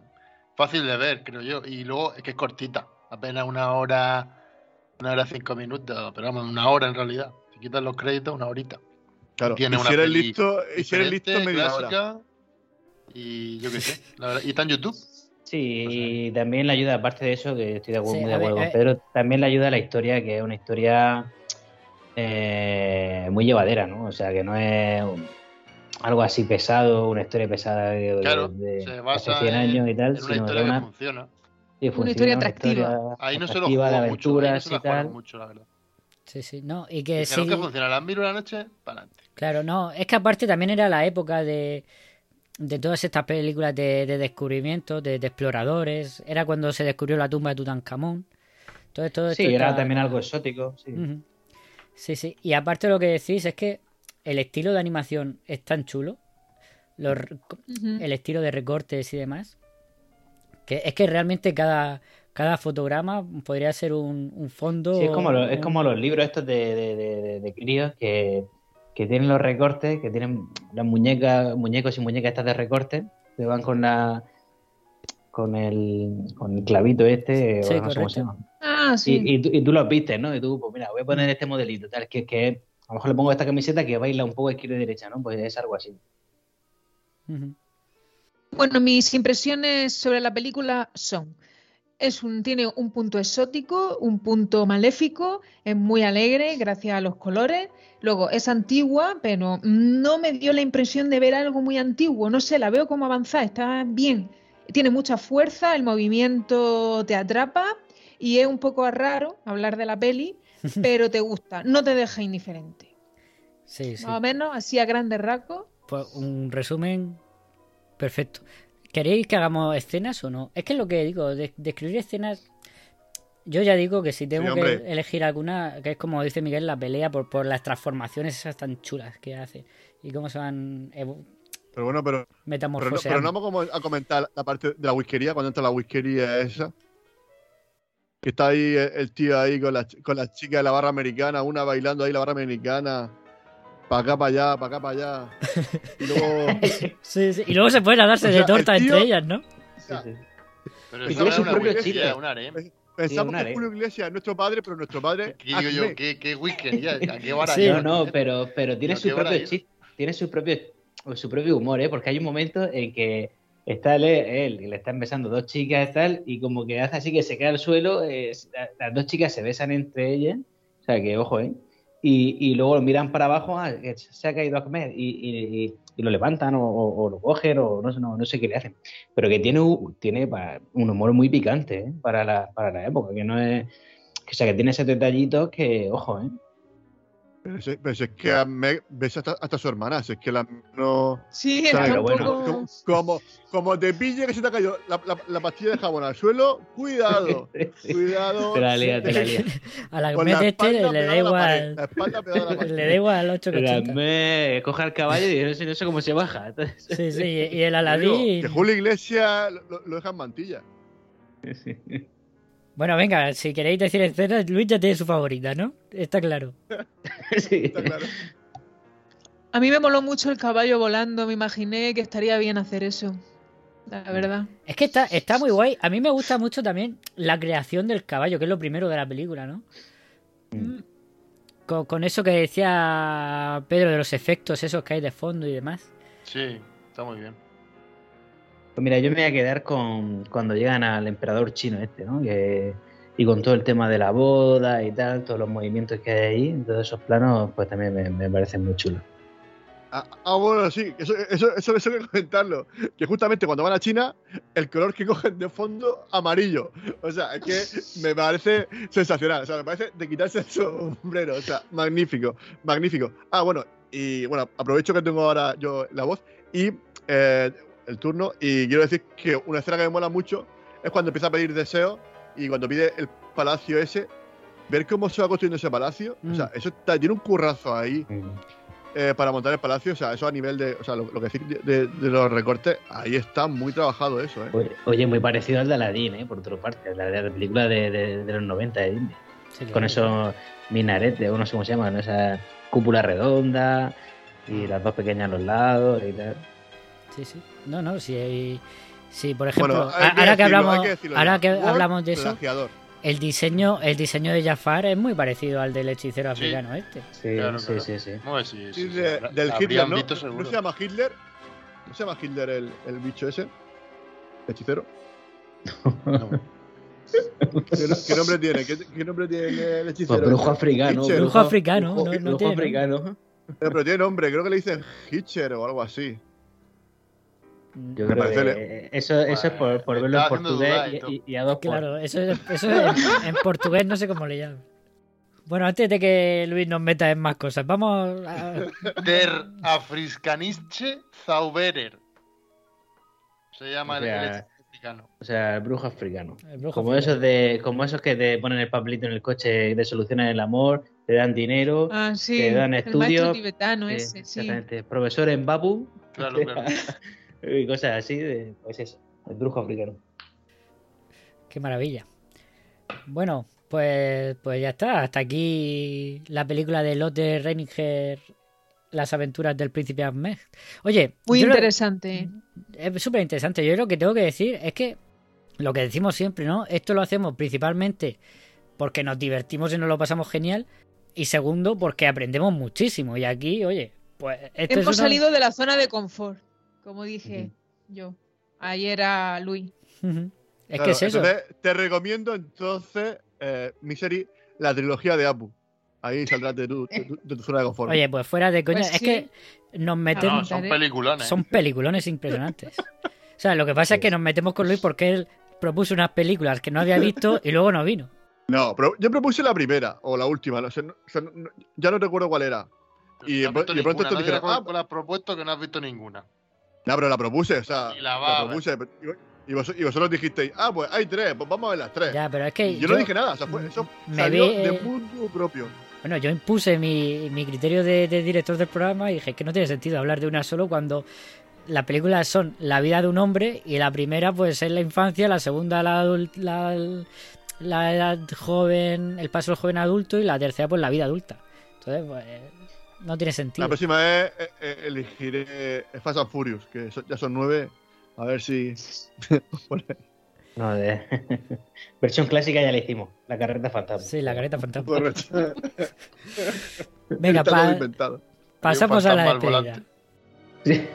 fácil de ver, creo yo. Y luego es que es cortita, apenas una hora, una hora cinco minutos, pero vamos, una hora en realidad. Si quitas los créditos, una horita. Claro, Tiene y una si eres listo, y si eres listo, media hora. Y yo qué sé, la verdad, y está en YouTube. Sí, y también le ayuda, aparte de eso, que estoy de acuerdo, Sí, muy de ver, acuerdo a con ver. Pedro, también le ayuda a la historia, que es una historia eh, muy llevadera, ¿no? O sea, que no es un- algo así pesado, una historia pesada de, Claro, de se hace basa 100 años y tal, en una sino historia que que una, funciona. sí, Una funciona, historia una atractiva. historia Ahí no se lo de mucho, ahí no se y la tal. mucho, la verdad. Sí, sí. No, y que sí... que mil una noche, para adelante. Claro, no. Es que aparte también era la época de... De todas estas películas de, de descubrimiento, de, de exploradores. Era cuando se descubrió la tumba de Tutankamón. Entonces todo esto Sí, era está- también algo exótico, sí. Sí, sí. Y aparte lo que decís es que el estilo de animación es tan chulo. Los el estilo de recortes y demás. Que es que realmente cada, cada fotograma podría ser un, un fondo. Sí, es como, lo- es un- como los libros estos de, de, de- de- de críos que, que tienen los recortes, que tienen las muñecas, muñecos y muñecas estas de recortes, que van con la con el, con el clavito este, Sí, o no sé cómo se llama. Ah, sí. Y, y tú, y tú los viste, ¿no? Y tú, pues mira, voy a poner este modelito, tal, que, que a lo mejor le pongo esta camiseta que baila un poco izquierda y derecha, ¿no? Pues es algo así. Bueno, mis impresiones sobre la película son, es un, tiene un punto exótico, un punto maléfico, es muy alegre gracias a los colores. Luego es antigua, pero no me dio la impresión de ver algo muy antiguo. No sé, la veo como avanzada, está bien. Tiene mucha fuerza, el movimiento te atrapa y es un poco raro hablar de la peli, pero te gusta, no te deja indiferente. Sí, sí. Más o menos, así a grandes rasgos. Pues un resumen perfecto. ¿Queréis que hagamos escenas o no? Es que es lo que digo, de- describir escenas. Yo ya digo que si tengo Sí, que elegir alguna, que es como dice Miguel, la pelea por, por las transformaciones esas tan chulas que hace y cómo se van Pero bueno, pero, pero, no, metamorfoseando. pero no vamos a comentar la parte de la whiskería, cuando entra la whiskería esa. Que está ahí el, tío ahí con la, con la chica de la barra americana, una bailando ahí la barra americana. Para acá, para allá, para acá, para allá. Y luego. Sí, sí. Y luego se pueden a darse O de sea, torta el tío- entre ellas, ¿no? Pero Y eso tiene no su es una propio chiste. es un harem. Pensamos un que harem. Julio Iglesias es nuestro padre, pero nuestro padre. ¿Qué digo yo? ¿Qué, qué whiskería? ¿A qué van a Sí, ir? No, no, pero, pero tiene ¿A su qué propio chiste, tiene su propio, su propio humor, ¿eh? Porque hay un momento en que está él, él y le están besando dos chicas y tal, y como que hace así que se cae al suelo, eh, la- las dos chicas se besan entre ellas, o sea que ojo, ¿eh? Y, y luego lo miran para abajo, ah, que se ha caído Ahmed, y, y- y- lo levantan o, o- lo cogen, o no, no, no sé qué le hacen. Pero que tiene, tiene un humor muy picante, ¿eh? Para la, para la época, que no es. O sea, que tiene ese detallito que, ojo, ¿eh? Pero, si- pero si es que Ahmed besa hasta, hasta su hermana, si es que la no. Sí, un bueno. Como, como, como te pille que se te ha caído la, la- la pastilla de jabón al suelo, cuidado, cuidado. Te la lía, te la lía. A la que mete este le da a igual. La espalda pegada a la pared. Le da igual al 8 que Pero 80. me coge al caballo y no sé, no sé cómo se baja. Entonces, Sí, sí, y el Digo, Aladín. Que Julio Iglesias lo, lo- lo deja en mantilla. Bueno, venga, si queréis decir escenas, Luis ya tiene su favorita, ¿no? Está claro. sí. Está claro. A mí me moló mucho el caballo volando, me imaginé que estaría bien hacer eso. La verdad. Es que está, está muy guay. A mí me gusta mucho también la creación del caballo, que es lo primero de la película, ¿no? Con, con eso que decía Pedro de los efectos esos que hay de fondo y demás. Sí, está muy bien. Pues mira, yo me voy a quedar con cuando llegan al emperador chino este, ¿no? Y con todo el tema de la boda y tal, todos los movimientos que hay ahí, todos esos planos, pues también me, me parecen muy chulos. Ah, ah, bueno, sí, eso, eso, eso, eso hay que comentarlo. Que justamente cuando van a China, el color que cogen de fondo, amarillo. O sea, es que me parece sensacional. O sea, me parece de quitarse el sombrero. O sea, magnífico, magnífico. Ah, bueno, y bueno, aprovecho que tengo ahora yo la voz y eh, el turno. Y quiero decir que una escena que me mola mucho es cuando empieza a pedir deseos y cuando pide el palacio ese, ver cómo se va construyendo ese palacio. O sea, eso está, tiene un currazo ahí eh, para montar el palacio. O sea, eso a nivel de. O sea, lo, lo que decís de, de- de los recortes, ahí está muy trabajado eso, ¿eh? Oye, Oye, muy parecido al de Aladdin, ¿eh? Por otra parte, la de la película de, de- de los 90 de Disney. Sí, Con esos minaretes, o no sé cómo se llaman, ¿no? esa cúpula redonda y las dos pequeñas a los lados y tal. Sí, sí. No, no, si hay... Sí, por ejemplo, Bueno, ahora que decirlo, hablamos, que ahora que hablamos de eso, el diseño, el diseño de Jafar es muy parecido al del hechicero africano este. Sí, Claro, sí, claro. sí, sí. No, sí, sí, Sí, sí, de- la- del Hitler, ¿no? ¿No se llama Hitler? ¿No se llama Hitler el, el bicho ese? ¿El hechicero? ¿Qué, no- qué nombre tiene? ¿Qué, qué nombre tiene el hechicero? Pues brujo africano. Hitcher. Brujo africano, brujo- no- no brujo tiene africano. Eh, pero tiene nombre, creo que le dicen Hitcher o algo así. Yo Me creo que eso, eso es por, por verlo en portugués y y, a dos por. Claro, eso, es- eso es en, en portugués no sé cómo le llaman. Bueno, antes de que Luis nos meta en más cosas, vamos a... Der Afriskanische Zauberer. Se llama el- O sea, el africano. O sea, el brujo africano. El brujo como africano. esos de, como esos que te ponen el papelito en el coche de solucionan el amor, te dan dinero, Ah, sí. te dan el maestro estudios. tibetano eh, ese, sí. Exactamente. Profesor en Babu. Claro, claro. y cosas así, de, pues eso, el brujo africano. Qué maravilla. Bueno, pues, pues ya está. Hasta aquí la película de Lotte Reininger, Las aventuras del príncipe Ahmed. Oye, Muy lo- interesante. es súper interesante. Yo lo que tengo que decir es que lo que decimos siempre, ¿no? Esto lo hacemos principalmente porque nos divertimos y nos lo pasamos genial. Y segundo, porque aprendemos muchísimo. Y aquí, oye, pues... Esto Hemos es una- salido de la zona de confort, como dije yo. Ayer a Luis. Es Claro, que es eso. entonces, te recomiendo entonces, eh, Misery, la trilogía de Apu. Ahí saldrás de tu, de tu- de tu zona de confort. Oye, pues fuera de coña, Pues es sí. que nos metemos... No, son peliculones. Son peliculones impresionantes. O sea, lo que pasa es que nos metemos con Luis porque él propuso unas películas que no había visto y luego no vino. No, pero yo propuse la primera o la última, no o sea, no- ya no recuerdo cuál era. Y, No de pronto dijeron, recuerda ah, cuál has propuesto que no has visto ninguna. No, pero la propuse, o sea, Y la va propuse. Y, vos- y vosotros dijisteis, ah, pues hay tres, pues vamos a ver las tres. Ya, pero es que yo, no dije nada, o sea, fue, eso me salió vi- de mundo propio. Bueno, yo impuse mi, mi criterio de, de director del programa y dije que no tiene sentido hablar de una solo cuando las películas son la vida de un hombre y la primera pues es la infancia, la segunda la, la, la edad joven, el paso del joven adulto y la tercera pues la vida adulta. Entonces, pues no tiene sentido. La próxima es, eh, eh, elegiré eh, Fast and Furious, que so- ya son nueve. A ver si. No, de... Versión clásica ya la hicimos. La carreta fantasma. Sí, la careta fantasma. Correcto. Venga, pa- pasamos a la despedida. Sí.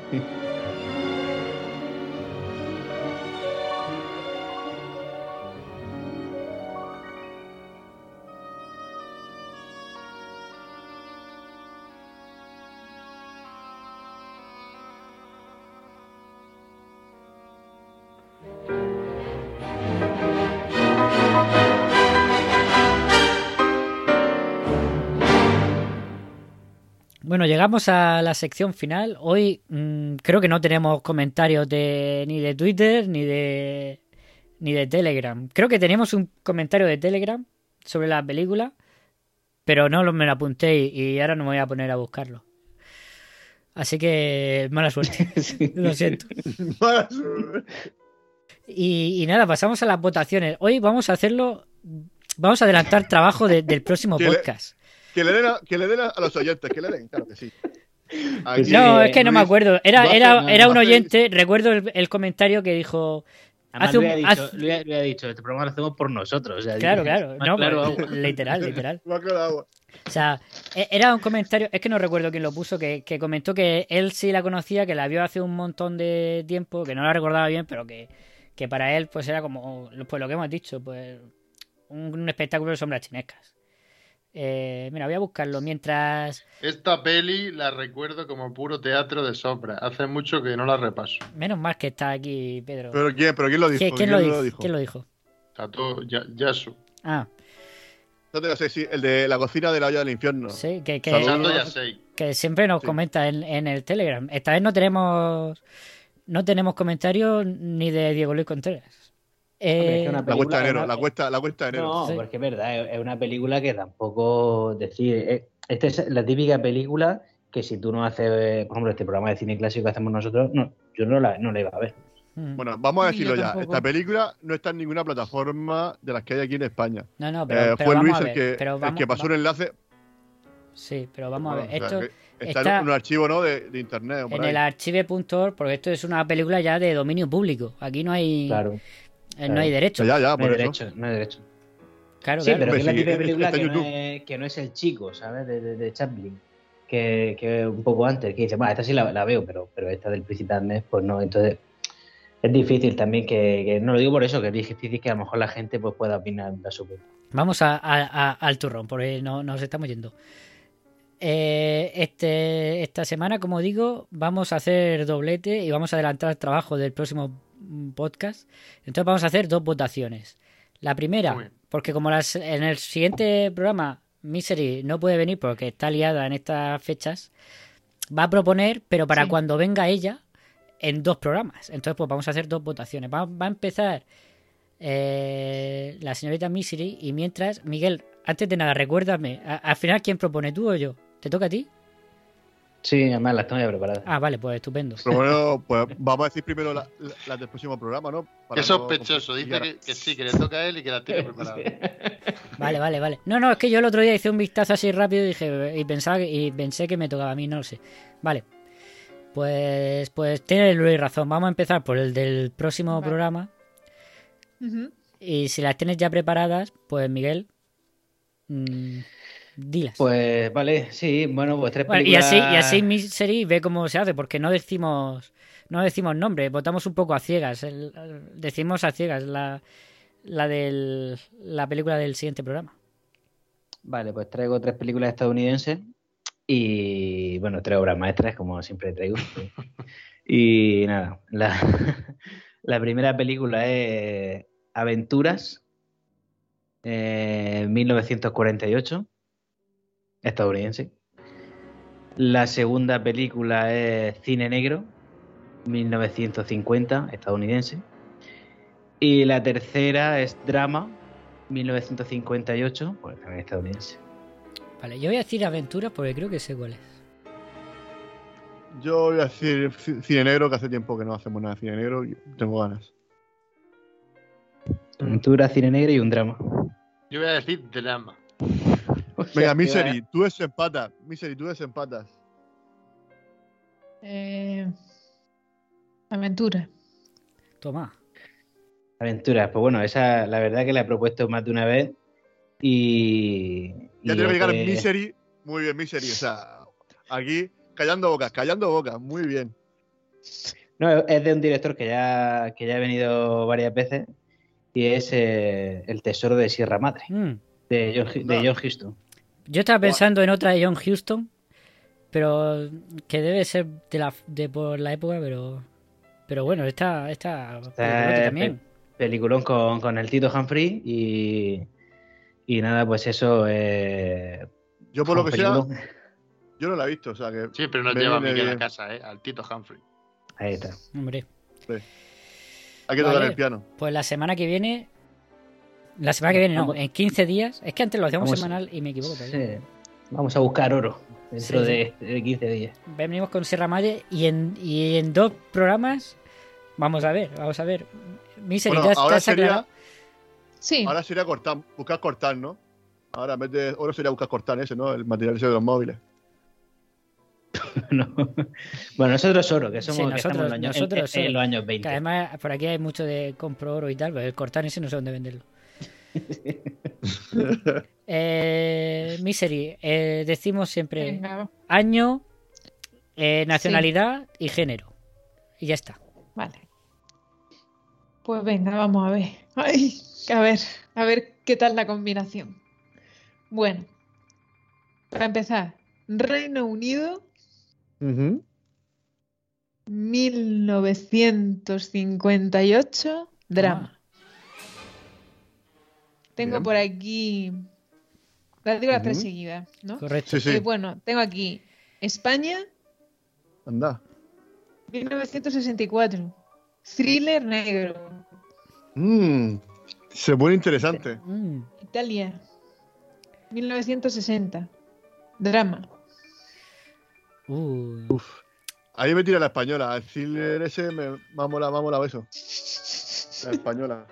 Llegamos a la sección final. Hoy mm, creo que no tenemos comentarios de ni de Twitter ni de ni de Telegram. Creo que tenemos un comentario de Telegram sobre la película, pero no me lo apunté y, ahora no me voy a poner a buscarlo. Así que mala suerte. Lo siento. Y, y nada, pasamos a las votaciones. Hoy vamos a hacerlo. Vamos a adelantar trabajo de- del próximo podcast. Que le den a, que le den a, a los oyentes, que le den, claro que sí. Aquí, No, es que no me acuerdo. Era, era, era un oyente, recuerdo el, el comentario que dijo. Además, hace un- le ha dicho, hace- le ha- le ha dicho, este programa lo hacemos por nosotros. o sea, Claro, dice, claro. No, claro pues, literal, literal. Agua. O sea, e- era un comentario, es que no recuerdo quién lo puso, que, que comentó que él sí la conocía, que la vio hace un montón de tiempo, que no la recordaba bien, pero que, que para él pues era como pues lo que hemos dicho, pues un, un espectáculo de sombras chinescas. Eh, mira, voy a buscarlo mientras... Esta peli la recuerdo como puro teatro de sombra. Hace mucho que no la repaso. Menos mal que está aquí Pedro. ¿Pero quién, pero quién lo dijo? ¿Quién, quién lo, dijo? ¿Quién lo dijo? Está todo ya- Yasu. Ah, No te lo sé, sí, el de la cocina de la olla del infierno. sí, que, siempre nos Sí. comenta en, en el Telegram. Esta vez no tenemos no tenemos comentarios ni de Diego Luis Contreras. Es Eh, La cuesta de enero, una- la cuesta, la cuesta de enero. No, Sí. porque es verdad, es una película que tampoco decir. eh, Esta es la típica película que si tú no haces, por ejemplo, este programa de cine clásico que hacemos nosotros, no, yo no la, no la iba a ver. mm. Bueno, vamos a decirlo ya. Esta película no está en ninguna plataforma de las que hay aquí en España. no, no, pero, Eh, pero fue vamos Luis a el ver. que, pero el vamos- que pasó va- un enlace. Sí, pero vamos a ver. Bueno, o sea, Esto está, está en un archivo, ¿no? De, de internet. en ahí. el archive.org, porque esto es una película ya de dominio público. Aquí no hay Claro, eh, no hay derecho. Ya, ya, no hay eso. derecho, no hay derecho. Claro, Sí, claro. pero que es la típica película que no, es, que no es el chico, ¿sabes? De, de, de Chaplin. Que, que un poco antes, que dice, bueno, esta sí la, la veo, pero, pero esta del Príncipe Andrés, pues no. Entonces, es difícil también que, que- no lo digo por eso, que es difícil que a lo mejor la gente pues pueda opinar a su vez. Vamos a, a- a- al turrón, porque no, nos estamos yendo. Eh, este, esta semana, como digo, vamos a hacer doblete y vamos a adelantar el trabajo del próximo podcast. Entonces vamos a hacer dos votaciones. La primera, porque como las, en el siguiente programa Misery no puede venir porque está liada en estas fechas, va a proponer, pero para Sí. cuando venga ella, en dos programas. Entonces, pues vamos a hacer dos votaciones. Va, va a empezar eh, la señorita Misery y mientras, Miguel, antes de nada, recuérdame, a- al final, ¿quién propone, tú o yo? ¿Te toca a ti? Sí, además las tengo ya preparadas. Ah, vale, pues estupendo. Pero bueno, pues vamos a decir primero las la, la del próximo programa, ¿no? Para no sospechoso. Dice confundir. que, que sí, que le toca a él y que la tiene preparada. Vale, vale, vale. No, no, es que yo el otro día hice un vistazo así rápido y dije y pensaba que- y pensé que me tocaba a mí, no lo sé. Vale. Pues pues tiene Luis razón. Vamos a empezar por el del próximo Vale. programa y si las tienes ya preparadas, pues Miguel, Mm, dilas. Pues vale, sí, bueno, pues tres Bueno, y películas. así, y así Misery ve cómo se hace, porque no decimos no decimos nombre, votamos un poco a ciegas. el- decimos a ciegas la, la del la película del siguiente programa. Vale, pues traigo tres películas estadounidenses y, bueno, tres obras maestras, como siempre traigo. y nada, la, la primera película es Aventuras, eh, 1948, estadounidense. La segunda película es Cine Negro, 1950, estadounidense. Y la tercera es Drama, 1958, pues también estadounidense. Vale, yo voy a decir aventuras porque creo que sé cuál es. Yo voy a decir ci- cine negro, que hace tiempo que no hacemos nada de cine negro y tengo ganas. Aventura, cine negro y un drama. Yo voy a decir drama. Venga, Misery, tú desempatas. Misery, tú desempatas. Eh, aventura. Toma. Aventuras, pues bueno, esa la verdad que la he propuesto más de una vez y... Ya y tiene que llegar de- Misery. Muy bien, Misery. O sea, aquí callando bocas, callando bocas. Muy bien. No, es de un director que ya, que ya ha venido varias veces y es eh, El Tesoro de Sierra Madre, Mm. de John, de John Huston. Yo estaba pensando en otra de John Huston, pero que debe ser de la de por la época, pero pero bueno, esta esta Está, también. pe- peliculón con, con el Tito Humphrey y, y nada, pues eso... Eh, Yo, por lo que sea, peliculón. yo no la he visto. O sea, que Sí, pero no lleva a Miguel a casa, ¿eh? Al Tito Humphrey. Ahí está. Hombre. Hay que tocar Vale. el piano. Pues la semana que viene la semana que viene no, Vamos. en 15 días, es que antes lo hacíamos Vamos. semanal y me equivoco. Sí. Vamos a buscar oro dentro Sí, sí. de, de 15 días. Venimos con Sierra Madre y en, y en dos programas vamos a ver, vamos a ver. Misery, Bueno, ¿te has- te ahora sería, Sí. ahora sería cortar, buscar cortar, ¿no? Ahora, en vez de oro sería buscar cortar ese, ¿no? El material ese de los móviles. No. Bueno, nosotros oro, que somos Sí, que estamos en los años, en- nosotros en- en oro. los años Que 20. además por aquí hay mucho de compro oro y tal, pero el cortar ese no sé dónde venderlo. Eh, Misery, eh, decimos siempre Venga, año, eh, nacionalidad y género. Y ya está. Vale. Pues venga, vamos a ver. Ay, a ver, a ver qué tal la combinación. Bueno, para empezar, Reino Unido, 1958, drama. Tengo Bien. por aquí. Las digo las tres seguidas, ¿no? Correcto. Sí, sí. Eh, bueno, tengo aquí España, Anda. 1964. Thriller negro. Mm, se pone interesante. Mm, Italia. 1960. Drama. uh, Uf. Ahí me tira la española. El thriller ese me, me ha molado, me ha molado eso. La española.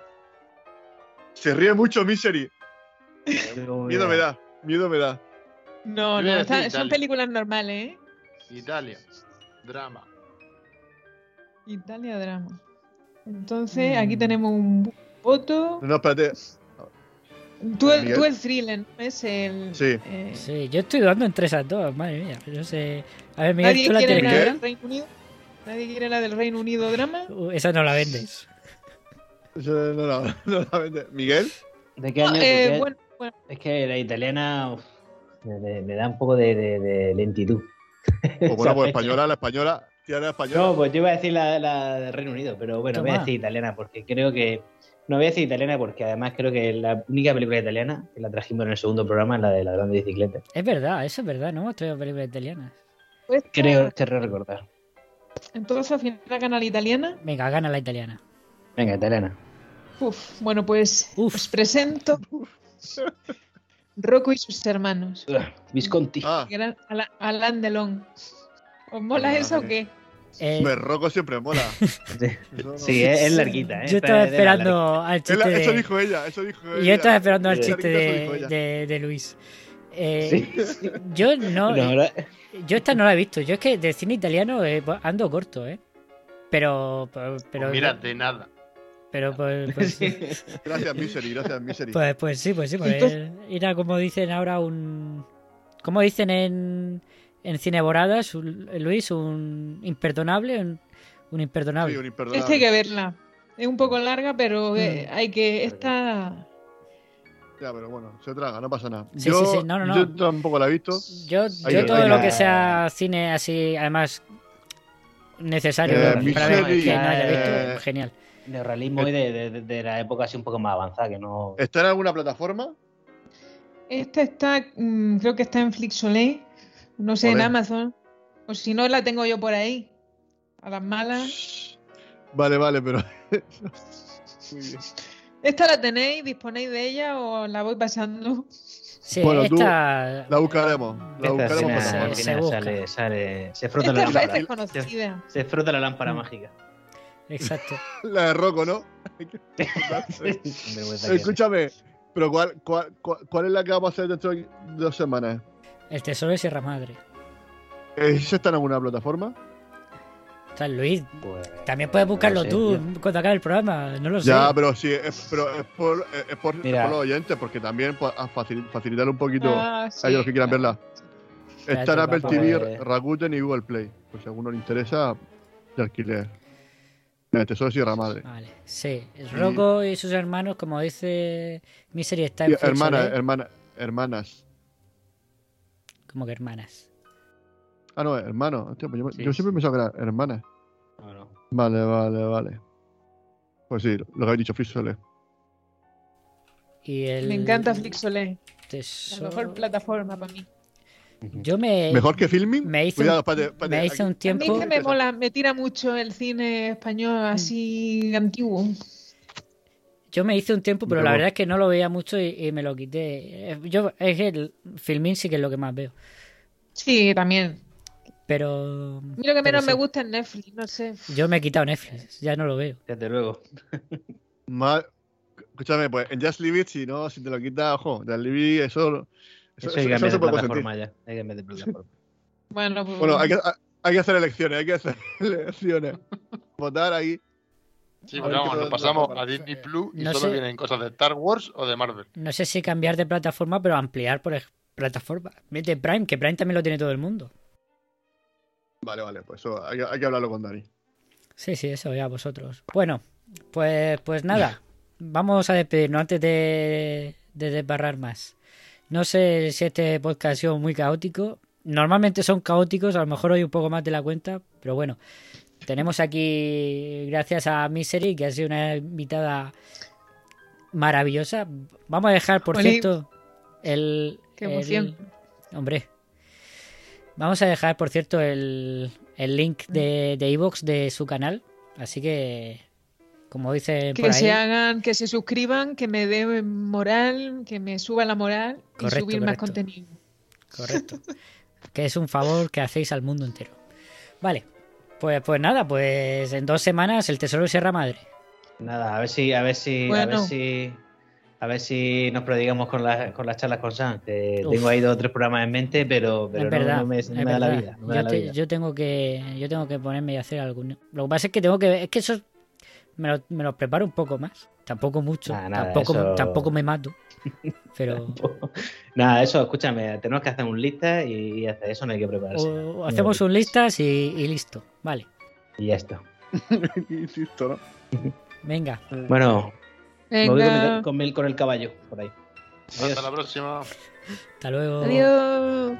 Se ríe mucho Misery. Miedo me da. Miedo me da. No, no, está- son películas normales, ¿eh? Italia. Drama. Italia, drama. Entonces, Mm. aquí tenemos un voto. No, espérate. Tú, el- tú el thriller, ¿no? Es el. Sí. eh, sí, yo estoy dudando entre esas dos, madre mía. No sé. A ver, Miguel, ¿Nadie tú la quiere tienes la clara. del Reino Unido? ¿Nadie quiere la del Reino Unido drama? Uh, esa no la vendes. Eso no, la- no la vende. ¿Miguel? ¿De qué No, año? eh, ¿De qué- bueno, bueno, Es que la italiana uf, me, da un poco de, de- de lentitud. Pues bueno, pues española, la española. La española. No, pues yo iba a decir la, la del Reino Unido, pero bueno, voy a decir italiana porque creo que. No voy a decir italiana porque además creo que la única película italiana que la trajimos en el segundo programa es la de la grande bicicleta. Es verdad, eso es verdad, no hemos traído películas italianas. pues, Creo, creo recordar. Entonces, al final gana la italiana. Venga, gana la italiana. Venga, italiana. Uf, bueno, pues Uf. os presento Rocco y sus hermanos. Ugh, Visconti. Ah, Gran Ala- Alain Delon. ¿Os mola Ah, eso o qué? Eh, me roco siempre mola. Sí, Eso no- sí, es, larguita, ¿eh? yo Esta estaba esperando al chiste Eso de... dijo ella, eso dijo ella. Yo estaba esperando al chiste eso de, ella. de, de Luis. Eh, Sí. Yo no, yo esta no la he visto. Yo es que de cine italiano eh, ando corto, ¿eh? Pero, pero, pero, Pues mira, de nada. Pero pues, pues, Gracias, Misery, gracias, Misery. pues, pues sí, pues sí, pues Entonces- era como dicen ahora un... ¿Cómo dicen en, en Cineboradas, Luis? Un imperdonable, un, un imperdonable. Sí, un imperdonable. Esta hay que verla. Es un poco larga, pero eh, hay que. Esta. Ya, pero bueno, se traga, no pasa nada. Sí, yo, sí, sí, no, no, no. yo tampoco la he visto. Yo, yo todo lo que- sea cine así, además necesario Eh, para ver que no haya visto, eh, genial. De realismo y de, de- de la época así un poco más avanzada, que no. ¿Está en alguna plataforma? Esta está. mm, creo que está en Flixolay. No sé, en. Amazon. O si no, la tengo yo por ahí. A las malas. Vale, vale, pero. Muy bien. ¿Esta la tenéis? ¿Disponéis de ella o la voy pasando? Sí, Bueno, tú-. La buscaremos. La Esta buscaremos. busca. sale, sale, se frota la Esta es lámpara. desconocida. Se, se frota la lámpara mágica. Exacto. La de Rocco, ¿no? Escúchame, pero ¿cuál, cuál, cuál, cuál es la que vamos a hacer dentro de dos semanas? El tesoro de Sierra Madre. ¿Esa está en alguna plataforma? Sea, Luis, Pues, también puedes buscarlo no sé, tú tío. cuando acabe el programa. No lo sé. Ya, pero sí, es, pero es por, es por, es Mira. por los oyentes, porque también pues, a facil- facilitar un poquito Ah, a ellos que quieran claro. verla. Está en Apple TV. Rakuten y Google Play. Pues si a alguno le interesa, de alquiler. El tesoro de Sierra Madre. Vale, sí. Rocco y sus hermanos, como dice Misery, está en hermana, Flixolay. hermana, hermanas. Como que hermanas. Ah, no, hermano. Hostia, pues yo, Sí, yo siempre sí. pensaba que era hermana. no, no. Vale, vale, vale. Pues sí, lo que habéis dicho, Frisole. Y el Me encanta Flixolay. La tesoro- mejor plataforma para mí. Yo me, ¿Mejor que filming? me hice Cuidado, me hice un A mí tiempo. es que me mola, me tira mucho el cine español así antiguo. Yo me hice un tiempo, pero la verdad es que no lo veía mucho y, y me lo quité. Yo es que el filmín sí que es lo que más veo. Sí, también. Pero A mí lo que menos me gusta es Netflix, no sé. yo me he quitado Netflix, ya no lo veo. Desde luego. Ma- Escúchame, pues en Just Leave It, si no, si te lo quitas, ojo, Just Leave It, eso, eso, Eso hay eso- que eso cambiar se de puede consentir. plataforma ya. Hay que cambiar de plataforma. Bueno, pues, Bueno, hay que, hay que hacer elecciones, hay que hacer elecciones. Votar ahí. Sí, pero vamos, nos pasamos a Disney Plus y No solo sé. vienen cosas de Star Wars o de Marvel. No sé si cambiar de plataforma, pero ampliar por plataforma. Mete Prime, que Prime también lo tiene todo el mundo. Vale, vale, pues eso hay, que- hay que hablarlo con Dani. Sí, sí, eso ya vosotros. Bueno, pues, pues nada. Vamos a despedirnos antes de, de desbarrar más. No sé si este podcast ha sido muy caótico. Normalmente son caóticos, a lo mejor hoy un poco más de la cuenta, pero bueno. Tenemos aquí, gracias a Misery, que ha sido una invitada maravillosa. Vamos a dejar, por cierto, el... Qué el- emoción. hombre. Vamos a dejar, por cierto, el, el link de de iVoox de su canal. Así que, como dice por que ahí, se hagan, que se suscriban, que me den moral, que me suba la moral Correcto, y subir más contenido. correcto, que es un favor que hacéis al mundo entero. Vale, pues, pues nada, pues en dos semanas el Tesoro de Sierra Madre. Nada, a ver si, a ver si, a ver si, a ver si nos prodigamos con, las con las charlas con Sam. Que Uf. tengo ahí dos o tres programas en mente, pero, pero no- me, no es me da la verdad. vida. no me yo, da la te- vida. yo tengo que yo tengo que ponerme y hacer algún. Lo que pasa es que tengo que es que eso me lo, me lo preparo un poco más, tampoco mucho, Nada, nada, tampoco eso- tampoco me mato, pero Nada, eso, escúchame, tenemos que hacer un lista y, y hacer eso no hay que prepararse. o- o hacemos un listas y, y listo, vale, Y ya está. Insisto, ¿no? venga, Bueno, me voy con, Venga, mi- con el- con el caballo por ahí. Hasta la próxima. hasta luego. adiós.